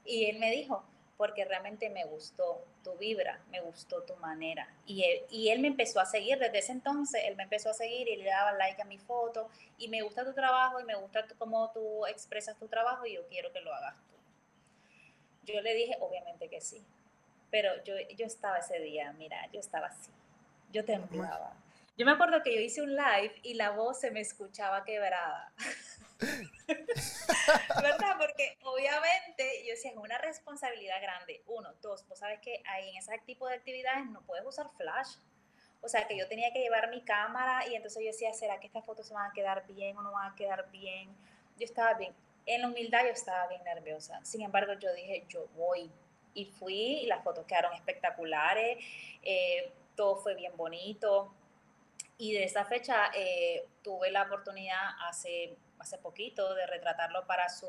Y él me dijo, porque realmente me gustó tu vibra, me gustó tu manera. Y él, y él me empezó a seguir, desde ese entonces él me empezó a seguir y le daba like a mi foto y me gusta tu trabajo y me gusta cómo tú expresas tu trabajo y yo quiero que lo hagas tú. Yo le dije, obviamente que sí, pero yo, yo estaba ese día, mira, yo estaba así, yo temblaba. Yo me acuerdo que yo hice un live y la voz se me escuchaba quebrada. ¿Verdad? Porque obviamente yo decía, es una responsabilidad grande. Uno, dos, vos sabes que ahí en ese tipo de actividades no puedes usar flash. O sea, que yo tenía que llevar mi cámara y entonces yo decía, ¿será que estas fotos se van a quedar bien o no van a quedar bien? Yo estaba bien. En la humildad yo estaba bien nerviosa. Sin embargo, yo dije, yo voy. Y fui y las fotos quedaron espectaculares. Eh, todo fue bien bonito. Y de esa fecha eh, tuve la oportunidad hace hace poquito de retratarlo para su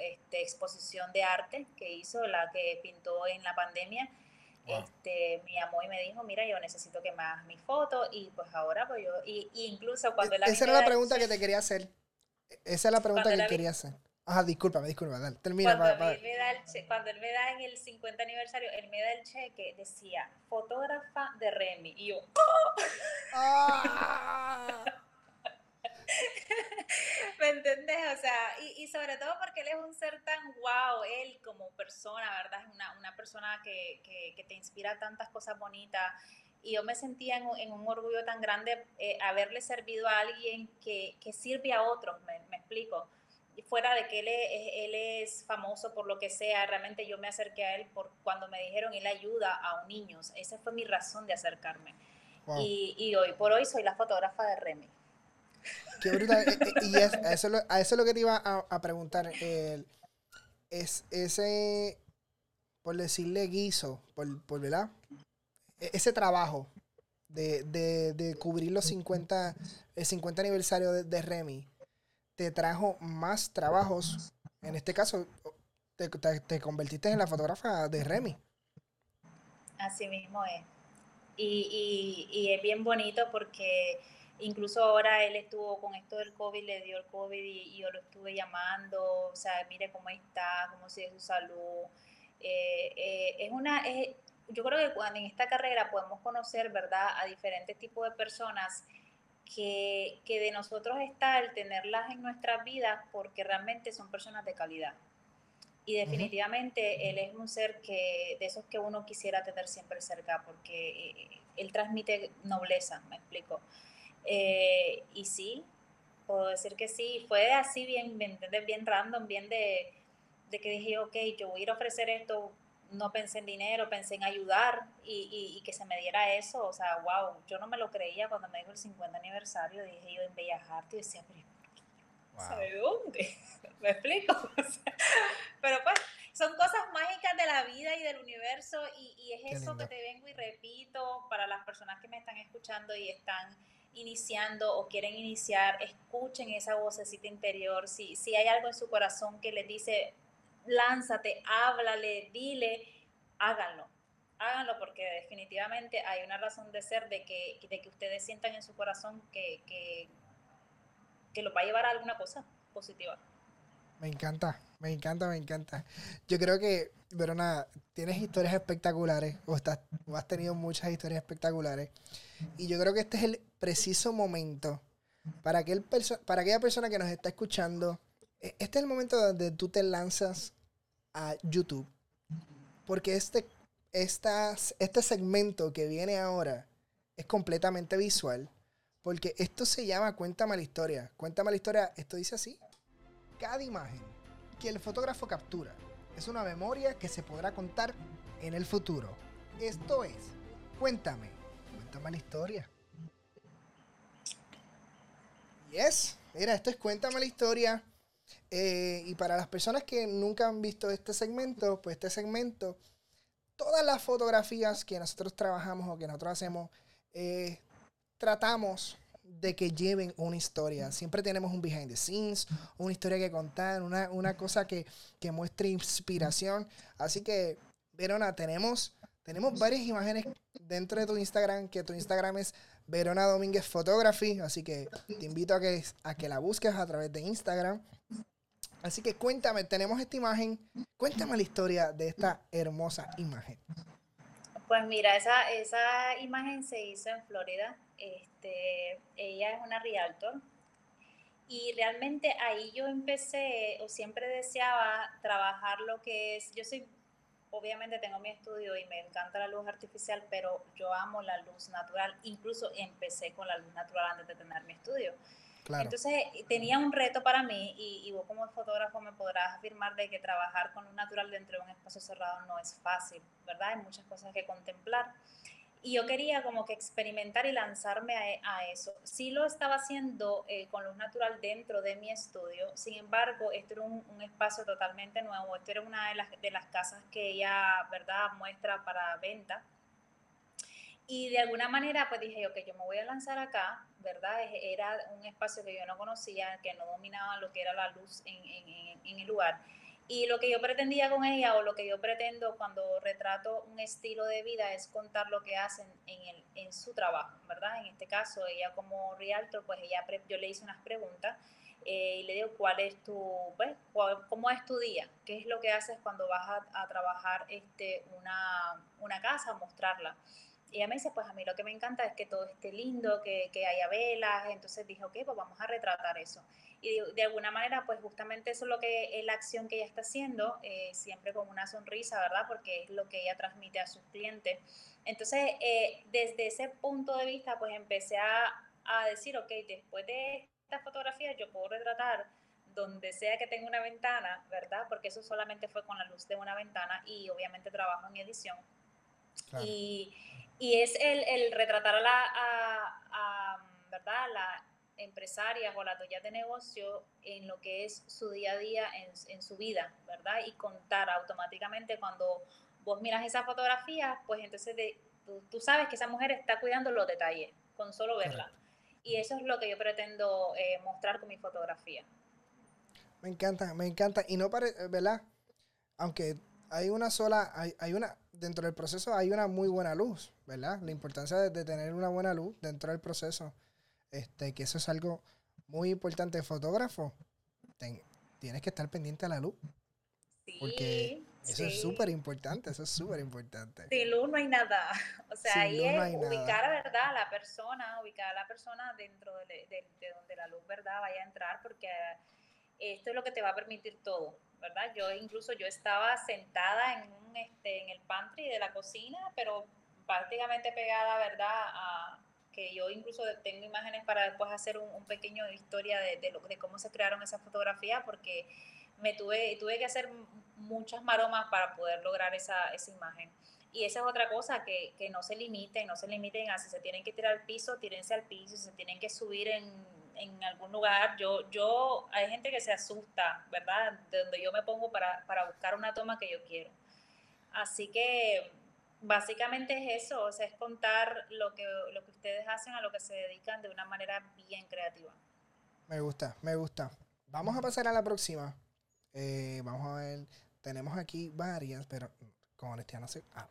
este, exposición de arte que hizo, la que pintó en la pandemia. Este, me llamó y me dijo, mira, yo necesito que me hagas mi foto y pues ahora pues yo, y, incluso cuando e, Esa era la pregunta que te quería hacer. Esa es la pregunta que quería hacer. Ajá, discúlpame, discúlpame, dale, termina. Cuando, Él me da el cuando él me da en el 50 aniversario, él me da el cheque, decía, fotógrafa de Remy. Y yo, ¡Ah! ¿Me entendés? O sea, y, sobre todo porque él es un ser tan wow, él como persona, ¿verdad? Es una, una persona que, que, te inspira tantas cosas bonitas. Y yo me sentía en, un orgullo tan grande eh, haberle servido a alguien que, que sirve a otros, me, me explico y fuera de que él es, él es, famoso por lo que sea, realmente yo me acerqué a él por cuando me dijeron él ayuda a niños. Esa fue mi razón de acercarme. Y, y, hoy por hoy soy la fotógrafa de Remy. Qué brutal. Eh, eh, y a, eso, a eso es lo que te iba a, preguntar. es ese, por decirle guiso, por, por ¿verdad? E, ese trabajo de, de, de, cubrir los 50, el 50 aniversario de, Remy, te trajo más trabajos. En este caso, te, te, convertiste en la fotógrafa de Remy. Así mismo es. Y, y, y es bien bonito porque Incluso ahora él estuvo con esto del COVID, le dio el COVID y, yo lo estuve llamando, o sea, mire cómo está, cómo sigue su salud. Eh, eh, es una, yo creo que cuando en esta carrera podemos conocer, ¿verdad?, a diferentes tipos de personas que, que de nosotros está el tenerlas en nuestras vidas porque realmente son personas de calidad. Y definitivamente él es un ser que de esos que uno quisiera tener siempre cerca porque eh, él transmite nobleza, me explico. Eh, y sí, puedo decir que sí, fue así bien, bien random, bien de, de, que dije, ok, yo voy a ir a ofrecer esto, no pensé en dinero, pensé en ayudar y, y, que se me diera eso, o sea, wow, yo no me lo creía cuando me dijo el 50 aniversario, dije yo en Bellas Artes y decía, pero ¿sabe dónde? ¿Me explico? pero pues son cosas mágicas de la vida y del universo y, y es eso que te vengo y repito para las personas que me están escuchando y están iniciando o quieren iniciar, escuchen esa vocecita interior. Si, si hay algo en su corazón que les dice, lánzate, háblale, dile, háganlo. Háganlo porque definitivamente hay una razón de ser de que, de que ustedes sientan en su corazón que, que, que lo va a llevar a alguna cosa positiva. Me encanta, me encanta, me encanta. Yo creo que, Verona, tienes historias espectaculares, o, estás, has tenido muchas historias espectaculares. Y yo creo que este es el preciso momento para, aquel para aquella persona que nos está escuchando. E, este es el momento donde tú te lanzas a YouTube. Porque este, este segmento que viene ahora es completamente visual. Porque esto se llama Cuéntame la historia. Cuéntame la historia, esto dice así. Cada imagen que el fotógrafo captura es una memoria que se podrá contar en el futuro. Esto es, cuéntame, cuéntame la historia. Yes, mira, esto es Cuéntame la historia. Eh, y para las personas que nunca han visto este segmento, pues este segmento, todas las fotografías que nosotros trabajamos o que nosotros hacemos, eh, tratamos de que lleven una historia. Siempre tenemos un behind the scenes, una historia que contar, una, cosa que, muestre inspiración. Así que, Verona, tenemos, tenemos varias imágenes dentro de tu Instagram, que tu Instagram es Verona Domínguez Photography. Así que te invito a que, a que la busques a través de Instagram. Así que cuéntame, tenemos esta imagen. Cuéntame la historia de esta hermosa imagen. Pues mira, esa, esa imagen se hizo en Florida. Este, ella es una realtor. Y realmente ahí yo empecé, o siempre deseaba trabajar lo que es, yo soy, obviamente tengo mi estudio y me encanta la luz artificial, pero yo amo la luz natural. Incluso empecé con la luz natural antes de tener mi estudio. Entonces tenía un reto para mí y, vos como fotógrafo me podrás afirmar de que trabajar con un natural dentro de un espacio cerrado no es fácil, ¿verdad? Hay muchas cosas que contemplar. Y yo quería como que experimentar y lanzarme a, eso. Sí lo estaba haciendo eh, con luz natural dentro de mi estudio, sin embargo, esto era un, un, espacio totalmente nuevo, esto era una de las, de las casas que ella, ¿verdad?, muestra para venta. Y de alguna manera, pues dije, ok, yo me voy a lanzar acá, ¿verdad? Era un espacio que yo no conocía, que no dominaba lo que era la luz en, en, en, el lugar. Y lo que yo pretendía con ella, o lo que yo pretendo cuando retrato un estilo de vida, es contar lo que hacen en, el, en su trabajo, ¿verdad? En este caso, ella como realtor, pues ella, yo le hice unas preguntas eh, y le digo, ¿cuál es tu, pues, cómo es tu día? ¿Qué es lo que haces cuando vas a, a trabajar este, una, una casa, mostrarla? Y ella me dice, pues a mí lo que me encanta es que todo esté lindo, que, que haya velas. Entonces dije, ok, pues vamos a retratar eso. Y de, alguna manera, pues justamente eso es lo que es la acción que ella está haciendo, eh, siempre con una sonrisa, ¿verdad? Porque es lo que ella transmite a sus clientes. Entonces, eh, desde ese punto de vista, pues empecé a, a decir, ok, después de esta fotografía yo puedo retratar donde sea que tenga una ventana, ¿verdad? Porque eso solamente fue con la luz de una ventana y obviamente trabajo en edición. Y y es el, el retratar a la, a, ¿verdad? la empresaria o la dueña de negocio en lo que es su día a día, en, en su vida, ¿verdad? Y contar automáticamente cuando vos miras esa fotografía, pues entonces de, tú, sabes que esa mujer está cuidando los detalles con solo verla. Y eso es lo que yo pretendo eh, mostrar con mi fotografía. Me encanta, me encanta. Y no parece, ¿verdad? Aunque hay una sola, hay, hay una, dentro del proceso hay una muy buena luz, ¿verdad? La importancia de, tener una buena luz dentro del proceso. este, que eso es algo muy importante. Fotógrafo, tienes que estar pendiente a la luz. Sí, porque eso es súper importante, eso es súper importante. Sin luz no hay nada. O sea, ahí es ubicar, ¿verdad? A la persona, ubicar a la persona dentro de, de, donde la luz, ¿verdad? Vaya a entrar, porque esto es lo que te va a permitir todo, ¿verdad? Yo incluso yo estaba sentada en, un, este, en el pantry de la cocina, pero prácticamente pegada, ¿verdad? A, que yo incluso tengo imágenes para después hacer un, pequeño historia de, de, de cómo se crearon esas fotografías, porque me tuve, tuve que hacer muchas maromas para poder lograr esa, esa imagen. Y esa es otra cosa, que, que, no se limiten, no se limiten a si se tienen que tirar al piso, tírense al piso, si se tienen que subir en, en algún lugar. Yo, yo, hay gente que se asusta, ¿verdad? De donde yo me pongo para, para buscar una toma que yo quiero. Así que básicamente es eso, o sea, es contar lo que, lo que ustedes hacen, a lo que se dedican de una manera bien creativa. Me gusta, me gusta. Vamos a pasar a la próxima. Eh, vamos a ver. Tenemos aquí varias, pero con honestidad no sé. Ah.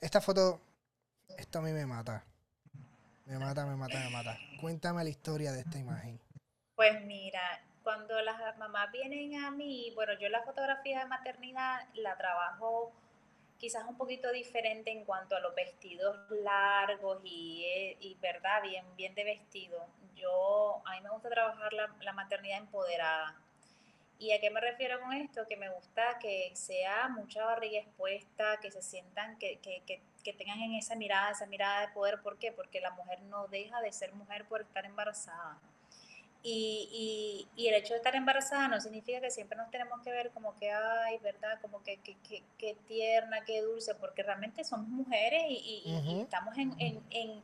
Esta foto, esto a mí me mata. Me mata, me mata, me mata. Cuéntame la historia de esta imagen. Pues mira, cuando las mamás vienen a mí, bueno, yo la fotografía de maternidad la trabajo quizás un poquito diferente en cuanto a los vestidos largos y, eh, y verdad, bien, bien de vestido. Yo, a mí me gusta trabajar la, la maternidad empoderada ¿Y a qué me refiero con esto? Que me gusta que sea mucha barriga expuesta, que se sientan, que, que, que, tengan en esa mirada, esa mirada de poder. ¿Por qué? Porque la mujer no deja de ser mujer por estar embarazada. Y, y, y, el hecho de estar embarazada no significa que siempre nos tenemos que ver como que, ay, ¿verdad? Como que, que, que, tierna, qué dulce, porque realmente somos mujeres y, y estamos en, en, en,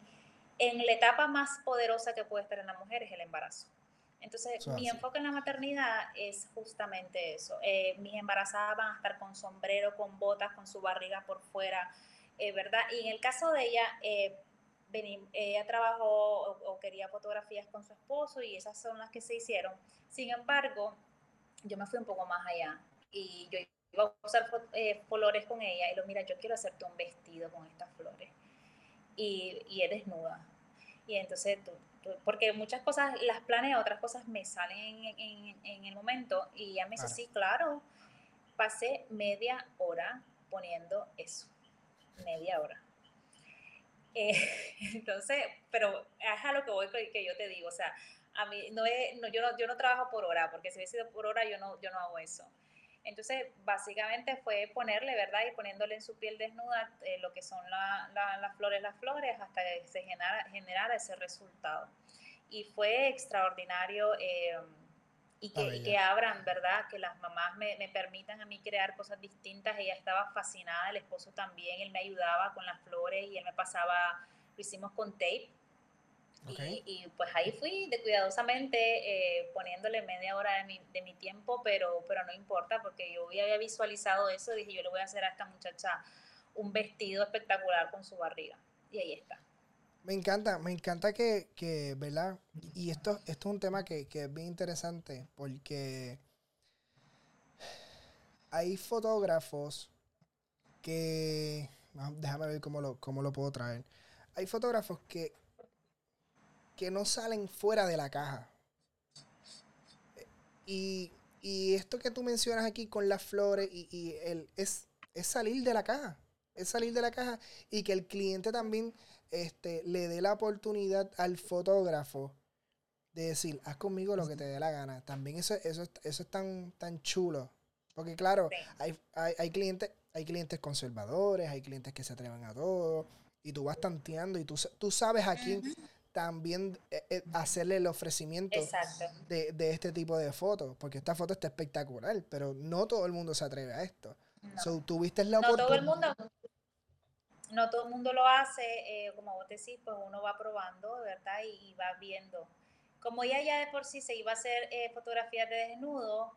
en la etapa más poderosa que puede estar en la mujer, es el embarazo. Entonces, mi enfoque en la maternidad es justamente eso. Eh, mis embarazadas van a estar con sombrero, con botas, con su barriga por fuera, eh, ¿verdad? Y en el caso de ella, eh, ella trabajó o, quería fotografías con su esposo y esas son las que se hicieron. Sin embargo, yo me fui un poco más allá y yo iba a usar flores con ella y lo mira, yo quiero hacerte un vestido con estas flores. Y, y es desnuda. Y entonces tú, porque muchas cosas las planeo, otras cosas me salen en, en, el momento y ya me dice, sí, claro, pasé media hora poniendo eso, media hora. Eh, entonces, pero es a lo que voy que yo te digo, o sea, a mí no, es, no, yo, no, yo no trabajo por hora, porque si hubiese sido por hora yo no, yo no hago eso. Entonces, básicamente fue ponerle, ¿verdad? Y poniéndole en su piel desnuda eh, lo que son las flores, las flores, hasta que se genera, generara ese resultado. Y fue extraordinario eh, y, que, que, abran, ¿verdad? Que las mamás me, me, permitan a mí crear cosas distintas. Ella estaba fascinada, el esposo también, él me ayudaba con las flores y él me pasaba, lo hicimos con tape y, pues ahí fui de cuidadosamente eh, poniéndole media hora de mi, de mi tiempo, pero, pero no importa porque yo ya había visualizado eso, dije yo le voy a hacer a esta muchacha un vestido espectacular con su barriga. Y ahí está. Me encanta, me encanta que, que ¿verdad? Y esto, esto es un tema que, que es bien interesante porque hay fotógrafos que, déjame ver cómo lo, cómo lo puedo traer. Hay fotógrafos que que no salen fuera de la caja. Y, esto que tú mencionas aquí con las flores y, el, es, es salir de la caja. Es salir de la caja y que el cliente también este, le dé la oportunidad al fotógrafo de decir, haz conmigo lo que te dé la gana. También eso, eso, eso es tan, tan chulo. Porque claro, hay, hay, clientes, hay clientes conservadores, hay clientes que se atreven a todo, y tú vas tanteando y tú, tú sabes a quién, también eh, eh, hacerle el ofrecimiento de, de, este tipo de fotos, porque esta foto está espectacular, pero no todo el mundo se atreve a esto. No. tuviste la no todo el mundo no todo el mundo lo hace, eh, como vos decís, pues uno va probando, ¿verdad? Y, va viendo. Como ella ya de por sí se iba a hacer fotografías de desnudo,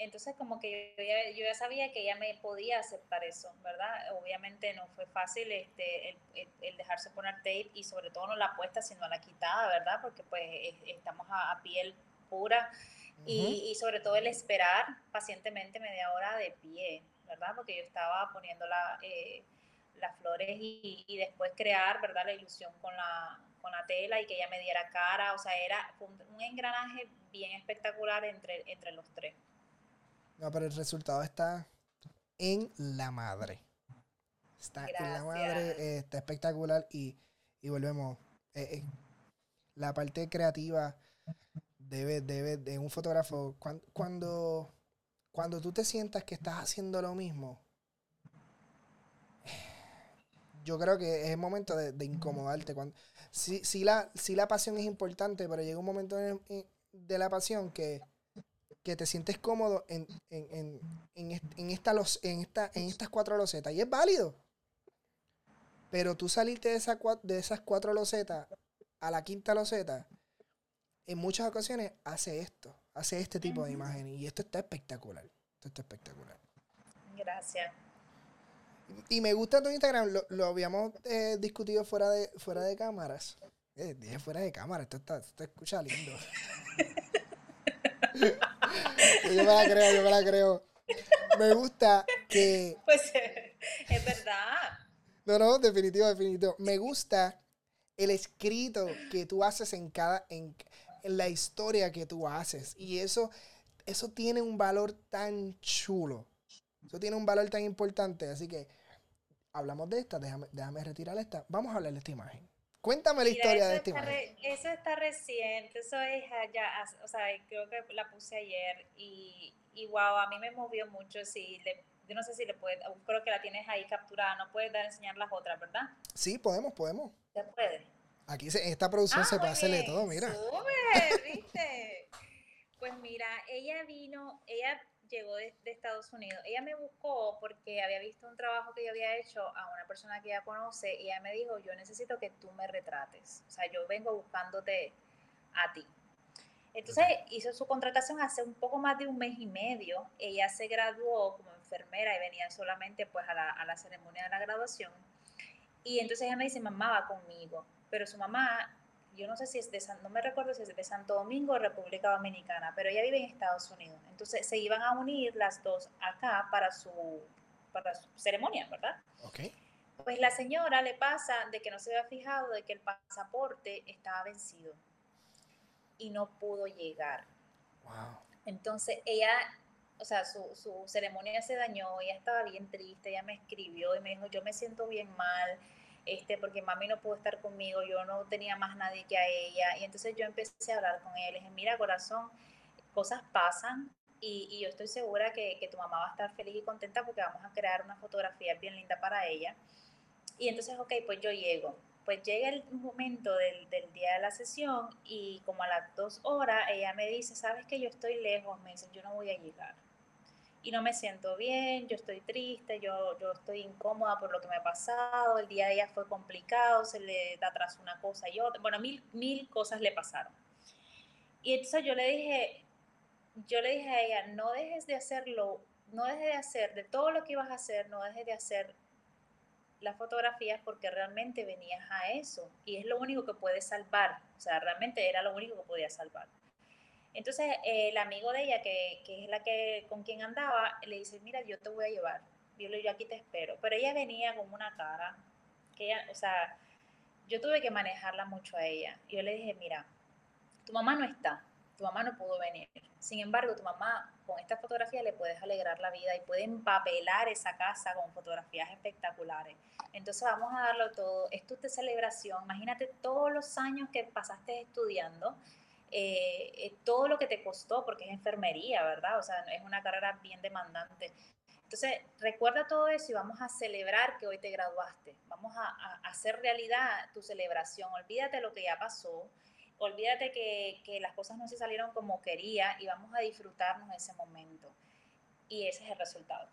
entonces como que yo ya, yo ya, sabía que ella me podía aceptar eso, ¿verdad? Obviamente no fue fácil este, el, dejarse poner tape y sobre todo no la puesta, sino la quitada, ¿verdad? Porque pues estamos a, piel pura y, y, sobre todo el esperar pacientemente media hora de pie, ¿verdad? Porque yo estaba poniendo la, eh, las flores y, y, después crear, ¿verdad? La ilusión con la, con la tela y que ella me diera cara, o sea, era un, engranaje bien espectacular entre, entre los tres. No, pero el resultado está en la madre. Está en la madre, eh, está espectacular y, volvemos. Eh, eh, la parte creativa debe, debe de un fotógrafo. Cuando, cuando, tú te sientas que estás haciendo lo mismo, yo creo que es el momento de, incomodarte. Cuando, sí, la, la pasión es importante, pero llega un momento de la pasión que, que te sientes cómodo en, en, en, en, esta, en, esta, en estas cuatro losetas. Y es válido. Pero tú salirte de, esa, de esas cuatro losetas a la quinta loseta, en muchas ocasiones hace esto, hace este tipo de imágenes. Y esto está espectacular. Esto está espectacular. Gracias. Y me gusta tu Instagram, lo, habíamos eh, discutido fuera de, fuera de cámaras. Eh, dije fuera de cámara, esto, está, esto escucha lindo. yo me la creo, yo me la creo. Me gusta que. Pues es verdad. No, no, definitivo, definitivo. Me gusta el escrito que tú haces en cada. En, la historia que tú haces. Y eso, eso tiene un valor tan chulo. Eso tiene un valor tan importante. Así que hablamos de esta. Déjame, déjame retirar esta. Vamos a hablar de esta imagen. Cuéntame la historia de esta imagen. eso está reciente. Eso es ya. O sea, creo que la puse ayer. Y, y wow, a mí me movió mucho. Sí, le yo no sé si le puedes, creo que la tienes ahí capturada, no puedes dar a enseñar las otras, ¿verdad? Sí, podemos, podemos. Se puede. Aquí en esta producción ah, se puede hacerle todo, mira. ¡Súper! ¿Viste? pues mira, ella vino, ella llegó de, Estados Unidos. Ella me buscó porque había visto un trabajo que yo había hecho a una persona que ella conoce y ella me dijo, yo necesito que tú me retrates. O sea, yo vengo buscándote a ti. Entonces hizo su contratación hace un poco más de un mes y medio. Ella se graduó como enfermera y venía solamente pues a la, a la ceremonia de la graduación. Y entonces ella me dice, mamá va conmigo. Pero su mamá, yo no sé si es de San, no me recuerdo si es de Santo Domingo o República Dominicana, pero ella vive en Estados Unidos. Entonces se iban a unir las dos acá para su, para su ceremonia, ¿verdad? Okay. Pues la señora le pasa de que no se había fijado de que el pasaporte estaba vencido y no pudo llegar. Entonces ella, o sea, su, su, ceremonia se dañó, ella estaba bien triste, ella me escribió y me dijo, yo me siento bien mal, este, porque mami no pudo estar conmigo, yo no tenía más nadie que a ella. Y entonces yo empecé a hablar con ella, le dije, mira corazón, cosas pasan y, y yo estoy segura que, que, tu mamá va a estar feliz y contenta porque vamos a crear una fotografía bien linda para ella. Y entonces, ok, pues yo llego pues llega el momento del, día de la sesión y como a las dos horas ella me dice, sabes que yo estoy lejos, me dice, yo no voy a llegar. Y no me siento bien, yo estoy triste, yo, yo estoy incómoda por lo que me ha pasado, el día de ella fue complicado, se le da atrás una cosa y otra, bueno, mil, mil cosas le pasaron. Y entonces yo le dije, yo le dije a ella, no dejes de hacerlo, no dejes de hacer, de todo lo que ibas a hacer, no dejes de hacer las fotografías porque realmente venías a eso y es lo único que puede salvar, o sea, realmente era lo único que podía salvar. Entonces, el amigo de ella, que, que, es la que con quien andaba, le dice, mira, yo te voy a llevar, yo yo aquí te espero, pero ella venía con una cara, que ella, o sea, yo tuve que manejarla mucho a ella. Yo le dije, mira, tu mamá no está, tu mamá no pudo venir. Sin embargo, tu mamá con esta fotografía le puedes alegrar la vida y puede empapelar esa casa con fotografías espectaculares. Entonces vamos a darlo todo. Esto es de celebración. Imagínate todos los años que pasaste estudiando, eh, eh, todo lo que te costó, porque es enfermería, ¿verdad? O sea, es una carrera bien demandante. Entonces, recuerda todo eso y vamos a celebrar que hoy te graduaste. Vamos a, a hacer realidad tu celebración. Olvídate lo que ya pasó olvídate que, que, las cosas no se salieron como quería y vamos a disfrutarnos de ese momento. Y ese es el resultado.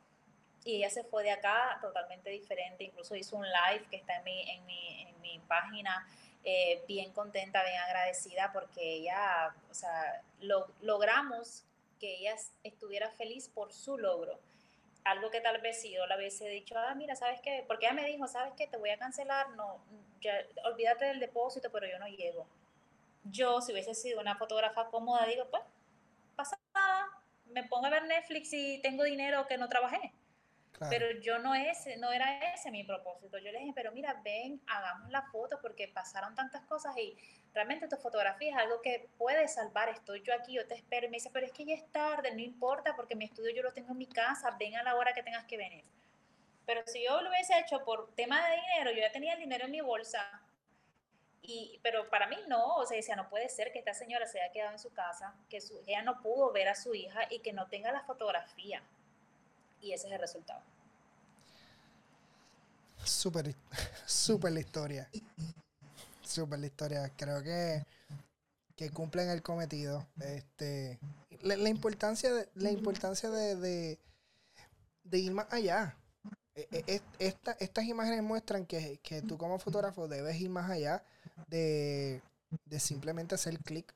Y ella se fue de acá totalmente diferente, incluso hizo un live que está en mi, en mi, en mi página, eh, bien contenta, bien agradecida, porque ella, o sea, lo, logramos que ella estuviera feliz por su logro. Algo que tal vez si yo le hubiese dicho, ah, mira, ¿sabes qué? Porque ella me dijo, ¿sabes qué? Te voy a cancelar, no, ya, olvídate del depósito, pero yo no llego yo, si hubiese sido una fotógrafa cómoda, digo, pues, pasa nada, me pongo a ver Netflix y tengo dinero que no trabajé. Pero yo no, ese, no era ese mi propósito. Yo le dije, pero mira, ven, hagamos la foto porque pasaron tantas cosas y realmente tu fotografía es algo que puede salvar. Estoy yo aquí, yo te espero. Y me dice, pero es que ya es tarde, no importa porque mi estudio yo lo tengo en mi casa, ven a la hora que tengas que venir. Pero si yo lo hubiese hecho por tema de dinero, yo ya tenía el dinero en mi bolsa, y, pero para mí no, o sea, decía, no puede ser que esta señora se haya quedado en su casa, que su, ella no pudo ver a su hija y que no tenga la fotografía. Y ese es el resultado. Súper, súper la historia. Súper la historia. Creo que, que cumplen el cometido. Este, la, importancia, de, la importancia de, de ir más allá. E, e, esta, estas imágenes muestran que, tú como fotógrafo debes ir más allá de, simplemente hacer clic.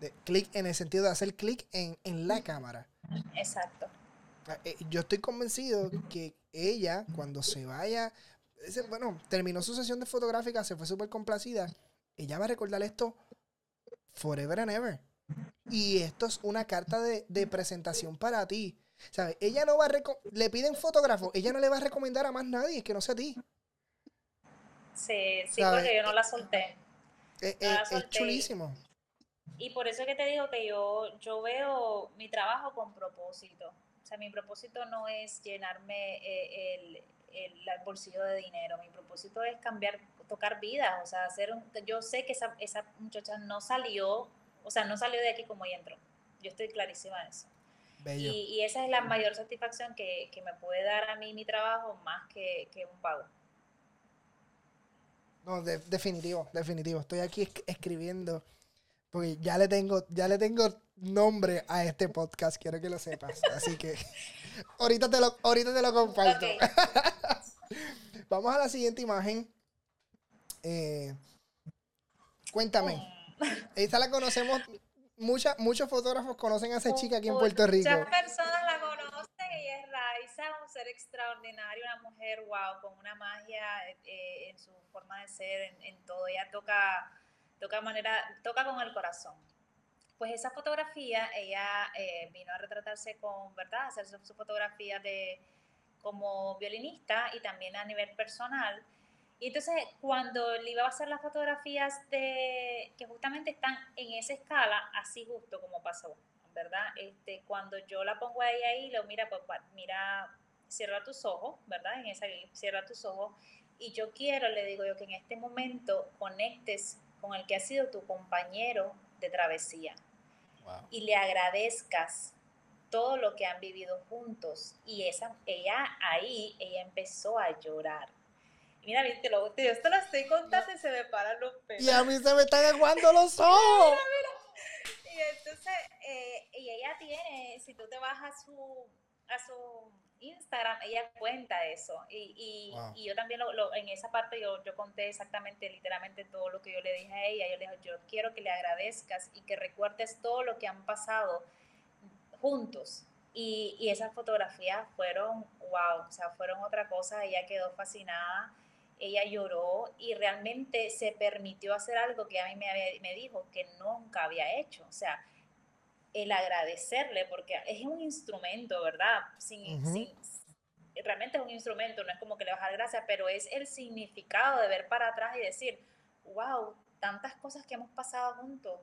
De clic en el sentido de hacer clic en, la cámara. Exacto. Ah, eh, yo estoy convencido que ella, cuando se vaya, bueno, terminó su sesión de fotográfica, se fue súper complacida. Ella va a recordar esto forever and ever. Y esto es una carta de, de presentación para ti. ¿Sabes? Ella no va a le piden fotógrafo, ella no le va a recomendar a más nadie que no sea a ti. Sí, sí, porque yo no la solté. Eh, eh, es, chulísimo. Y por eso es que te digo que yo, yo veo mi trabajo con propósito. O sea, mi propósito no es llenarme eh, el, el, bolsillo de dinero. Mi propósito es cambiar, tocar vidas. O sea, hacer un, yo sé que esa, esa muchacha no salió, o sea, no salió de aquí como ella entró. Yo estoy clarísima de eso. Y, esa es la mayor satisfacción que, me puede dar a mí mi trabajo más que, un pago. No, definitivo, definitivo. Estoy aquí escribiendo porque ya le tengo, ya le tengo nombre a este podcast, quiero que lo sepas. Así que ahorita te lo, ahorita te lo comparto. Vamos a la siguiente imagen. Eh, cuéntame. Mm. Esta la conocemos muchos fotógrafos conocen a esa chica aquí en Puerto Rico. Muchas personas la conocen. Ella es Raiza, un ser extraordinario, una mujer, wow, con una magia eh, en su forma de ser, en, todo. Ella toca, toca, manera, toca con el corazón. Pues esa fotografía, ella eh, vino a retratarse con, ¿verdad? Hacer su, su fotografía de, como violinista y también a nivel personal y entonces cuando le iba a hacer las fotografías de, que justamente están en esa escala, así justo como pasó, ¿verdad? Este, cuando yo la pongo ahí, ahí, lo mira, pues mira, cierra tus ojos, ¿verdad? En esa, cierra tus ojos. Y yo quiero, le digo yo, que en este momento conectes con el que ha sido tu compañero de travesía. Y le agradezcas todo lo que han vivido juntos. Y esa, ella ahí, ella empezó a llorar Mira, te lo, yo esto lo estoy contando y se me paran los pelos. Y a mí se me están aguando los ojos. Mira, mira. Y entonces, eh, y ella tiene, si tú te vas a su, a su Instagram, ella cuenta eso. Y, y, y yo también lo, en esa parte yo, yo conté exactamente, literalmente todo lo que yo le dije a ella. Yo le dije, yo quiero que le agradezcas y que recuerdes todo lo que han pasado juntos. Y, y esas fotografías fueron, wow, o sea, fueron otra cosa. Ella quedó fascinada ella lloró y realmente se permitió hacer algo que a mí me, me dijo que nunca había hecho. O sea, el agradecerle, porque es un instrumento, ¿verdad? Sin, realmente es un instrumento, no es como que le vas a dar gracias, pero es el significado de ver para atrás y decir, wow, tantas cosas que hemos pasado juntos.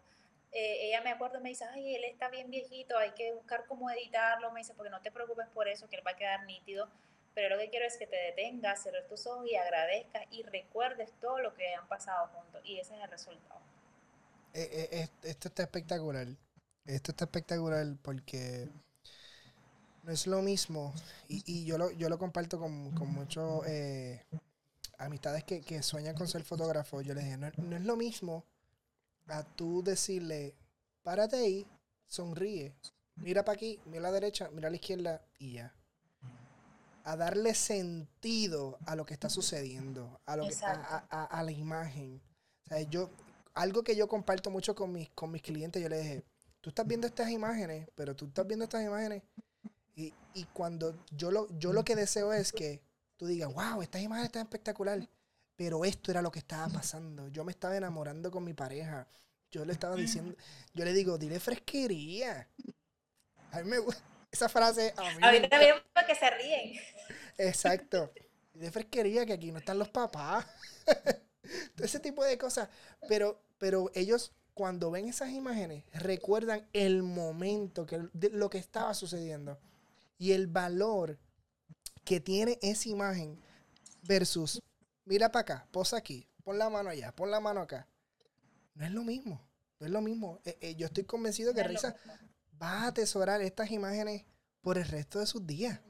Eh, ella me acuerdo, me dice, ay, él está bien viejito, hay que buscar cómo editarlo, me dice, porque no te preocupes por eso, que él va a quedar nítido pero lo que quiero es que te detengas, cierres tus ojos y agradezcas y recuerdes todo lo que han pasado juntos. Y ese es el resultado. Eh, eh, esto está espectacular. Esto está espectacular porque no es lo mismo. Y, yo, lo, yo lo comparto con, con muchos eh, amistades que, sueñan con ser fotógrafo. Yo les dije, no, no es lo mismo a tú decirle, párate ahí, sonríe, mira para aquí, mira a la derecha, mira a la izquierda y ya a darle sentido a lo que está sucediendo, a, lo que, a, la imagen. O sea, yo, algo que yo comparto mucho con mis, con mis clientes, yo les dije, tú estás viendo estas imágenes, pero tú estás viendo estas imágenes y, cuando yo lo, yo lo que deseo es que tú digas, wow, estas imágenes están espectaculares, pero esto era lo que estaba pasando. Yo me estaba enamorando con mi pareja. Yo le estaba diciendo, yo le digo, dile fresquería. A mí me gusta Esa frase a mí. Ahorita veo que se ríen. Exacto. De fresquería que aquí no están los papás. ese tipo de cosas. Pero, pero ellos, cuando ven esas imágenes, recuerdan el momento, que, de lo que estaba sucediendo. Y el valor que tiene esa imagen versus, mira para acá, posa aquí, pon la mano allá, pon la mano acá. No es lo mismo. No es lo mismo. Eh, eh, yo estoy convencido que Risa va a atesorar estas imágenes por el resto de sus días.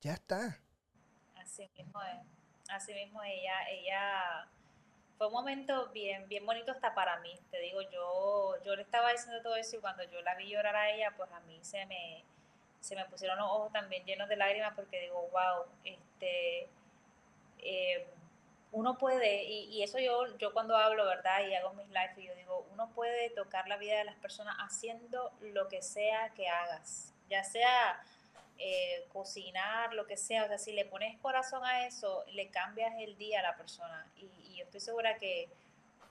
Ya está. Así mismo es. Así mismo ella, ella fue un momento bien, bien bonito hasta para mí. Te digo, yo, yo le estaba diciendo todo eso y cuando yo la vi llorar a ella, pues a mí se me, se me pusieron los ojos también llenos de lágrimas porque digo, wow, este, eh, uno puede, y, eso yo, yo cuando hablo, ¿verdad? Y hago mis lives, yo digo, uno puede tocar la vida de las personas haciendo lo que sea que hagas, ya sea eh, cocinar, lo que sea, o sea, si le pones corazón a eso, le cambias el día a la persona. Y, yo estoy segura que,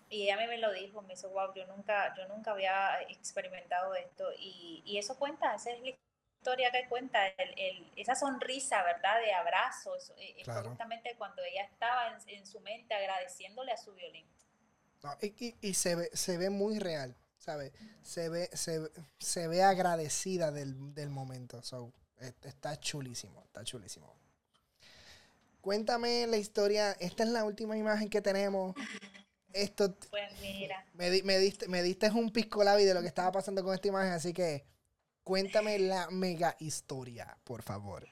y ella me lo dijo, me dijo, wow, yo nunca, yo nunca había experimentado esto. Y, y eso cuenta, esa es la historia que cuenta, el, esa sonrisa, ¿verdad? De abrazos, eh, justamente cuando ella estaba en, su mente agradeciéndole a su violín. y, y, se, ve, se ve muy real, ¿sabes? Se ve, se, se ve agradecida del, del momento. So, está chulísimo, está chulísimo. Cuéntame la historia. Esta es la última imagen que tenemos. Esto. Pues mira. Me, me, diste, me diste un pisco de lo que estaba pasando con esta imagen, así que Cuéntame la mega historia, por favor.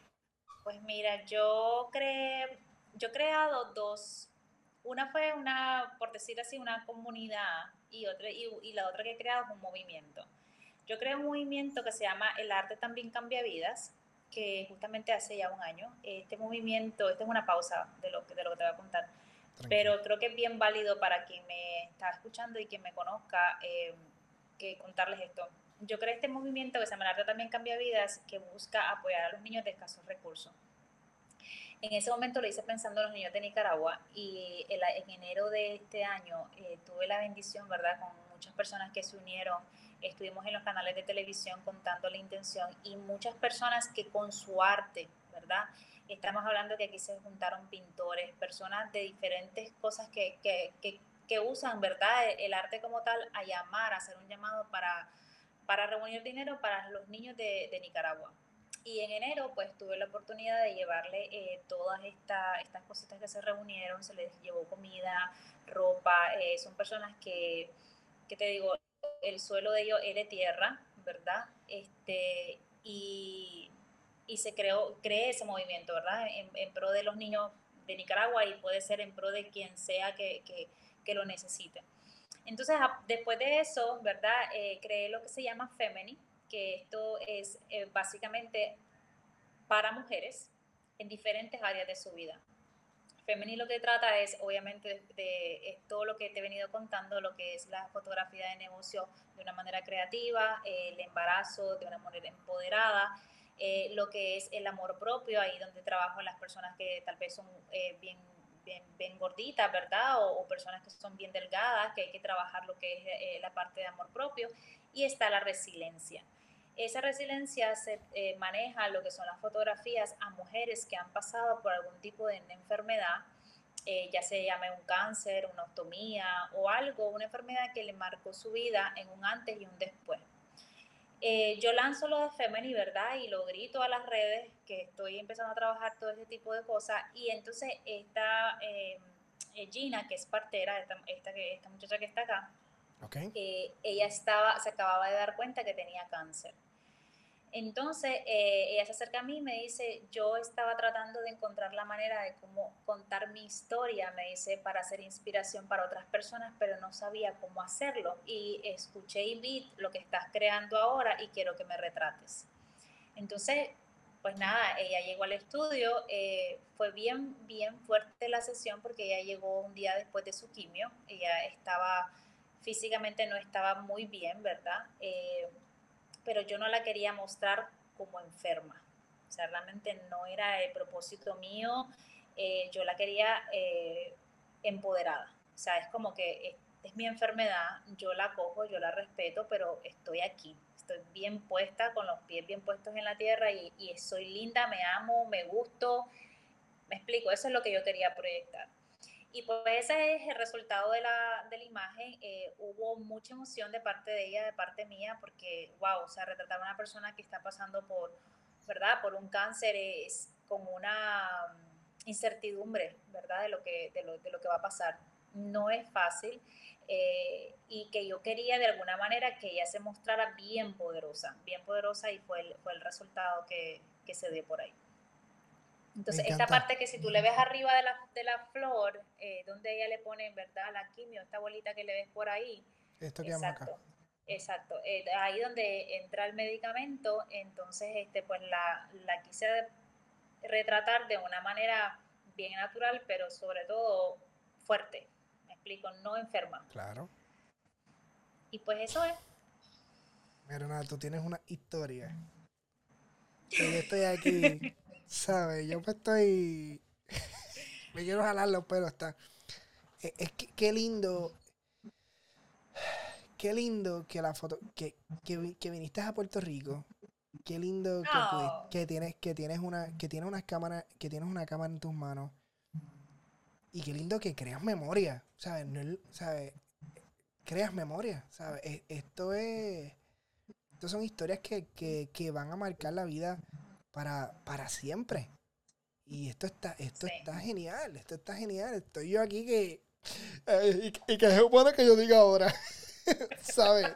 Pues mira, yo creé, yo he creado dos. Una fue una, por decir así, una comunidad y, otra, y, la otra que he creado es un movimiento. Yo creé un movimiento que se llama El arte también cambia vidas, que justamente hace ya un año. Este movimiento, esta es una pausa de lo, de lo que te voy a contar, pero creo que es bien válido para quien me está escuchando y quien me conozca eh, que contarles esto yo creé este movimiento que se llama Arte también cambia vidas, que busca apoyar a los niños de escasos recursos. En ese momento lo hice pensando en los niños de Nicaragua y en enero de este año eh, tuve la bendición, ¿verdad?, con muchas personas que se unieron, estuvimos en los canales de televisión contando la intención y muchas personas que con su arte, ¿verdad? Estamos hablando que aquí se juntaron pintores, personas de diferentes cosas que, que, que, que usan, ¿verdad?, el arte como tal a llamar, a hacer un llamado para para reunir dinero para los niños de, Nicaragua. Y en enero, pues tuve la oportunidad de llevarle eh, todas esta, estas cositas que se reunieron, se les llevó comida, ropa, eh, son personas que, que, te digo, el suelo de ellos es tierra, ¿verdad? Este, y, y se creó, cree ese movimiento, ¿verdad? En, pro de los niños de Nicaragua y puede ser en pro de quien sea que, que, que lo necesite. Entonces, después de eso, ¿verdad? Eh, creé lo que se llama Femini, que esto es eh, básicamente para mujeres en diferentes áreas de su vida. Femini lo que trata es, obviamente, de, todo lo que te he venido contando, lo que es la fotografía de negocio de una manera creativa, el embarazo de una manera empoderada, eh, lo que es el amor propio, ahí donde trabajo las personas que tal vez son bien bien, gorditas, ¿verdad? O, personas que son bien delgadas, que hay que trabajar lo que es eh, la parte de amor propio. Y está la resiliencia. Esa resiliencia se eh, maneja lo que son las fotografías a mujeres que han pasado por algún tipo de enfermedad, eh, ya se llame un cáncer, una ostomía o algo, una enfermedad que le marcó su vida en un antes y un después. Eh, yo lanzo lo de Femini, ¿verdad? Y lo grito a las redes que estoy empezando a trabajar todo ese tipo de cosas. Y entonces esta eh, eh, Gina, que es partera, esta, esta, esta muchacha que está acá, ella estaba, se acababa de dar cuenta que tenía cáncer. Entonces, eh, ella se acerca a mí y me dice, yo estaba tratando de encontrar la manera de cómo contar mi historia, me dice, para hacer inspiración para otras personas, pero no sabía cómo hacerlo. Y escuché y vi lo que estás creando ahora y quiero que me retrates. Entonces, pues nada, ella llegó al estudio, eh, fue bien, bien fuerte la sesión porque ella llegó un día después de su quimio, ella estaba, físicamente no estaba muy bien, ¿verdad? Eh, pero yo no la quería mostrar como enferma. O sea, realmente no era el propósito mío, eh, yo la quería eh, empoderada. O sea, es como que es, mi enfermedad, yo la cojo, yo la respeto, pero estoy aquí, estoy bien puesta, con los pies bien puestos en la tierra y, y soy linda, me amo, me gusto. Me explico, eso es lo que yo quería proyectar. Y pues ese es el resultado de la, de la imagen. Eh, hubo mucha emoción de parte de ella, de parte mía, porque, wow, o sea, retratar a una persona que está pasando por, ¿verdad? Por un cáncer es como una mm, incertidumbre, ¿verdad? De lo que, de lo, de lo que va a pasar. No es fácil. Eh, y que yo quería de alguna manera que ella se mostrara bien poderosa, bien poderosa y fue el, fue el resultado que, que se dio por ahí. Entonces, esta parte que si tú le ves arriba de la, de la flor, eh, donde ella le pone, en verdad, la quimio, esta bolita que le ves por ahí. Esto que exacto, acá. Exacto. Eh, ahí donde entra el medicamento, entonces, este, pues la, la quise retratar de una manera bien natural, pero sobre todo fuerte. Me explico, no enferma. Claro. Y pues eso es. Mira, tú tienes una historia. yo estoy aquí ¿Sabes? Yo pues estoy. Me quiero jalar los pelos, está. E, es que qué lindo. Qué lindo que la foto. Que, que, viniste a Puerto Rico. Qué lindo que, que, tienes, que tienes una. Que tienes unas cámaras. Que tienes una cámara en tus manos. Y qué lindo que creas memoria. ¿Sabes? No, ¿Sabes? Creas memoria. ¿Sabes? E, esto es. Estas son historias que, que van a marcar la vida para, para siempre. Y esto está, esto está genial, esto está genial. Estoy yo aquí que. Eh, y, que es bueno que yo diga ahora. ¿Sabes?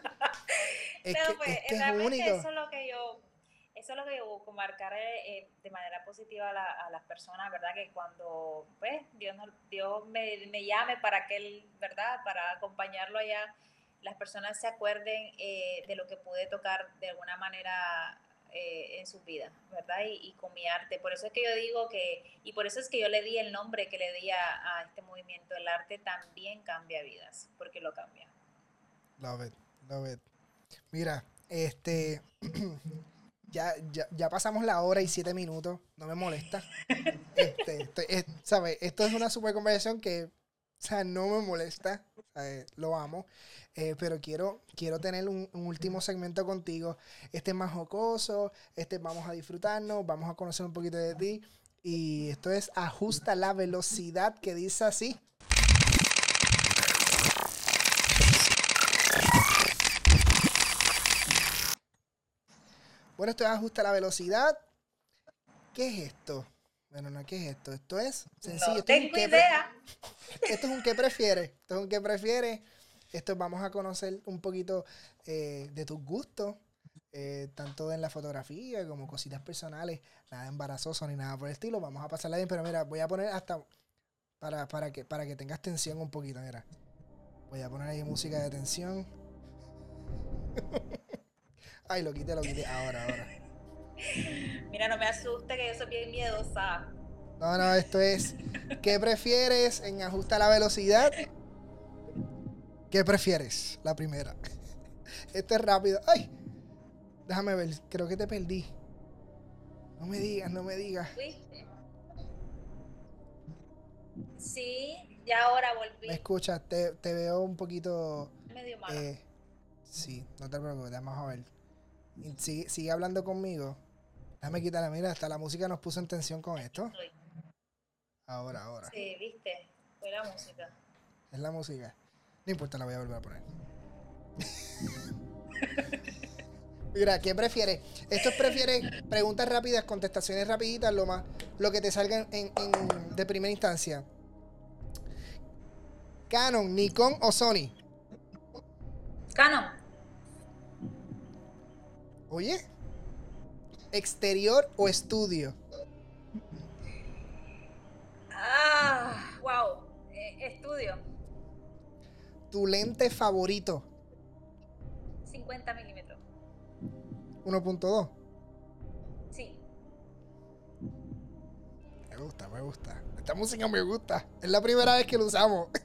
Es que, pues, es, Eso es lo que yo. Eso es lo que yo busco, marcar eh, eh, de manera positiva a, las personas, ¿verdad? Que cuando pues, Dios, Dios me, me, llame para que Él, ¿verdad? Para acompañarlo allá, las personas se acuerden de lo que pude tocar de alguna manera eh, en su vida, ¿verdad? Y, con mi arte. Por eso es que yo digo que, y por eso es que yo le di el nombre que le di a, este movimiento. El arte también cambia vidas, porque lo cambia. Love it, love it. Mira, este, ya, ya, pasamos la hora y siete minutos, no me molesta. Este, ¿sabes? Esto es una super conversación que, o sea, no me molesta, lo amo. Eh, pero quiero, quiero tener un, último segmento contigo. Este es más jocoso, este vamos a disfrutarnos, vamos a conocer un poquito de ti. Y esto es ajusta la velocidad que dice así. Bueno, esto es ajusta la velocidad. ¿Qué es esto? Bueno, no, ¿qué es esto? Esto es sencillo. No tengo idea. Esto es un qué prefieres. Esto es un qué prefieres. Esto vamos a conocer un poquito eh, de tus gustos, eh, tanto en la fotografía como cositas personales, nada embarazoso ni nada por el estilo. Vamos a pasarla bien, pero mira, voy a poner hasta para, para, que, para que tengas tensión un poquito, mira. Voy a poner ahí música de tensión. Ay, lo quité, lo quité. Ahora, ahora. Mira, no me asuste que yo soy bien miedosa. No, no, esto es. ¿Qué prefieres en ajusta la velocidad ¿Qué prefieres? La primera. Esto es rápido. ¡Ay! Déjame ver. Creo que te perdí. No me digas, no me digas. Sí, ya ahora volví. Me escuchas, te, veo un poquito. Medio malo. Eh, sí, no te preocupes, vamos a ver. Sigue, sigue hablando conmigo. Déjame quitarla. Mira, hasta la música nos puso en tensión con esto. Ahora, ahora. Sí, viste. Fue la música. Es la música. No importa, la voy a volver a poner. Mira, ¿qué prefieres? Esto prefiere preguntas rápidas, contestaciones rapiditas, lo más, lo que te salga en, de primera instancia. Canon, Nikon o Sony. Canon. Oye, exterior o estudio. Ah, wow, eh, estudio. ¿Tu lente favorito? 50 milímetros. 1.2. Sí. Me gusta, me gusta. Esta música me gusta. Es la primera vez que lo usamos.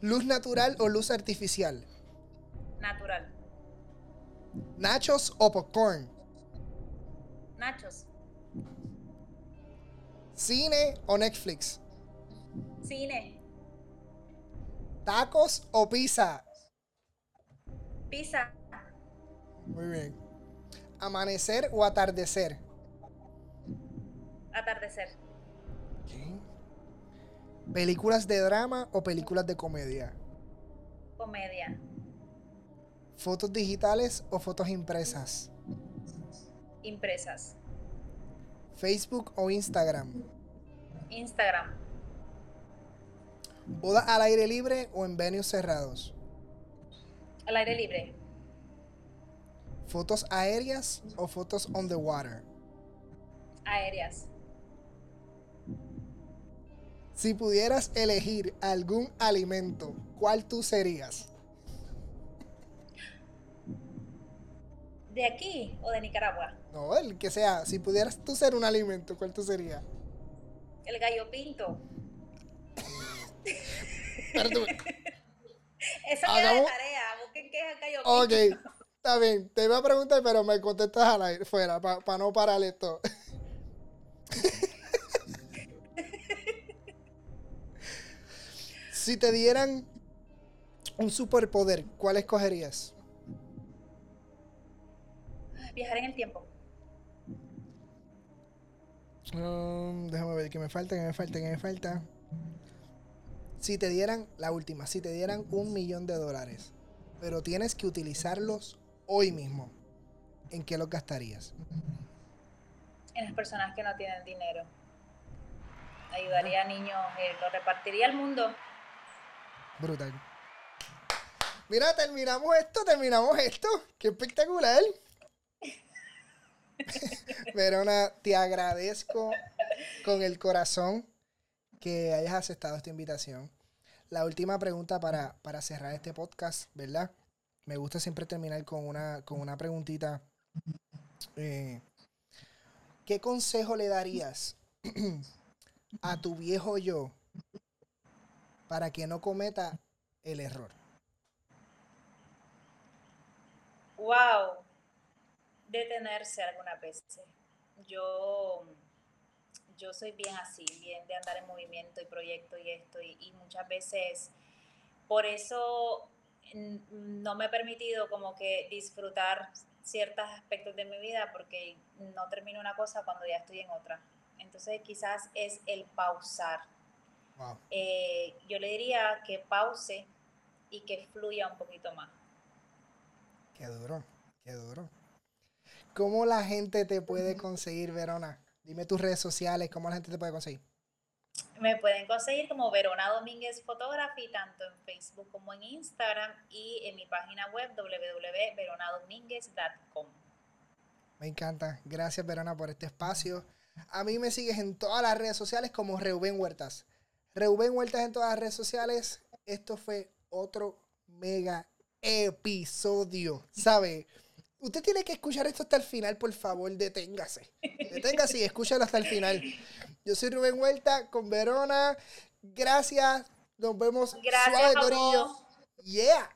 ¿Luz natural o luz artificial? Natural. ¿Nachos o popcorn? Nachos. ¿Cine o Netflix? Cine. ¿Tacos o pizza? Pizza. Muy bien. ¿Amanecer o atardecer? Atardecer. ¿Películas de drama o películas de comedia? Comedia. ¿Fotos digitales o fotos impresas? Impresas. ¿Facebook o Instagram? Instagram. ¿Boda al aire libre o en venues cerrados? Al aire libre. ¿Fotos aéreas o fotos on the water? Aéreas. Si pudieras elegir algún alimento, ¿cuál tú serías? ¿De aquí o de Nicaragua? No, el que sea. Si pudieras tú ser un alimento, ¿cuál tú serías? El gallo pinto. Perdón. Eso queda de tarea. Busquen qué es el gallo Ok, pinto. está bien. Te iba a preguntar, pero me contestas al aire, fuera, para no parar esto. si te dieran un superpoder, ¿cuál escogerías? Viajar en el tiempo. Um, déjame ver qué me falta, qué me falta, qué me falta. Si te dieran, la última, si te dieran un millón de dólares, pero tienes que utilizarlos hoy mismo, ¿en qué los gastarías? En las personas que no tienen dinero. Ayudaría a niños, eh, lo repartiría al mundo. Brutal. Mira, terminamos esto, terminamos esto. Qué espectacular. Verona, te agradezco con el corazón que hayas aceptado esta invitación. La última pregunta para, para cerrar este podcast, ¿verdad? Me gusta siempre terminar con una, con una preguntita. Eh, ¿Qué consejo le darías a tu viejo yo para que no cometa el error? Wow. Detenerse algunas veces. Yo, yo soy bien así, bien de andar en movimiento y proyecto y esto, y, y muchas veces por eso no me he permitido como que disfrutar ciertos aspectos de mi vida porque no termino una cosa cuando ya estoy en otra. Entonces quizás es el pausar. Wow. Eh, yo le diría que pause y que fluya un poquito más. Qué duro, qué duro. ¿Cómo la gente te puede conseguir, Verona? Dime tus redes sociales, ¿cómo la gente te puede conseguir? Me pueden conseguir como Verona Domínguez Photography, tanto en Facebook como en Instagram y en mi página web www.veronadomínguez.com. Me encanta. Gracias, Verona, por este espacio. A mí me sigues en todas las redes sociales como Reuben Huertas. Reuben Huertas en todas las redes sociales. Esto fue otro mega episodio. ¿Sabe? Usted tiene que escuchar esto hasta el final, por favor, deténgase. Deténgase y escúchalo hasta el final. Yo soy Rubén Huerta con Verona. Gracias. Nos vemos Gracias, suave, Coco. Corillo. Yeah.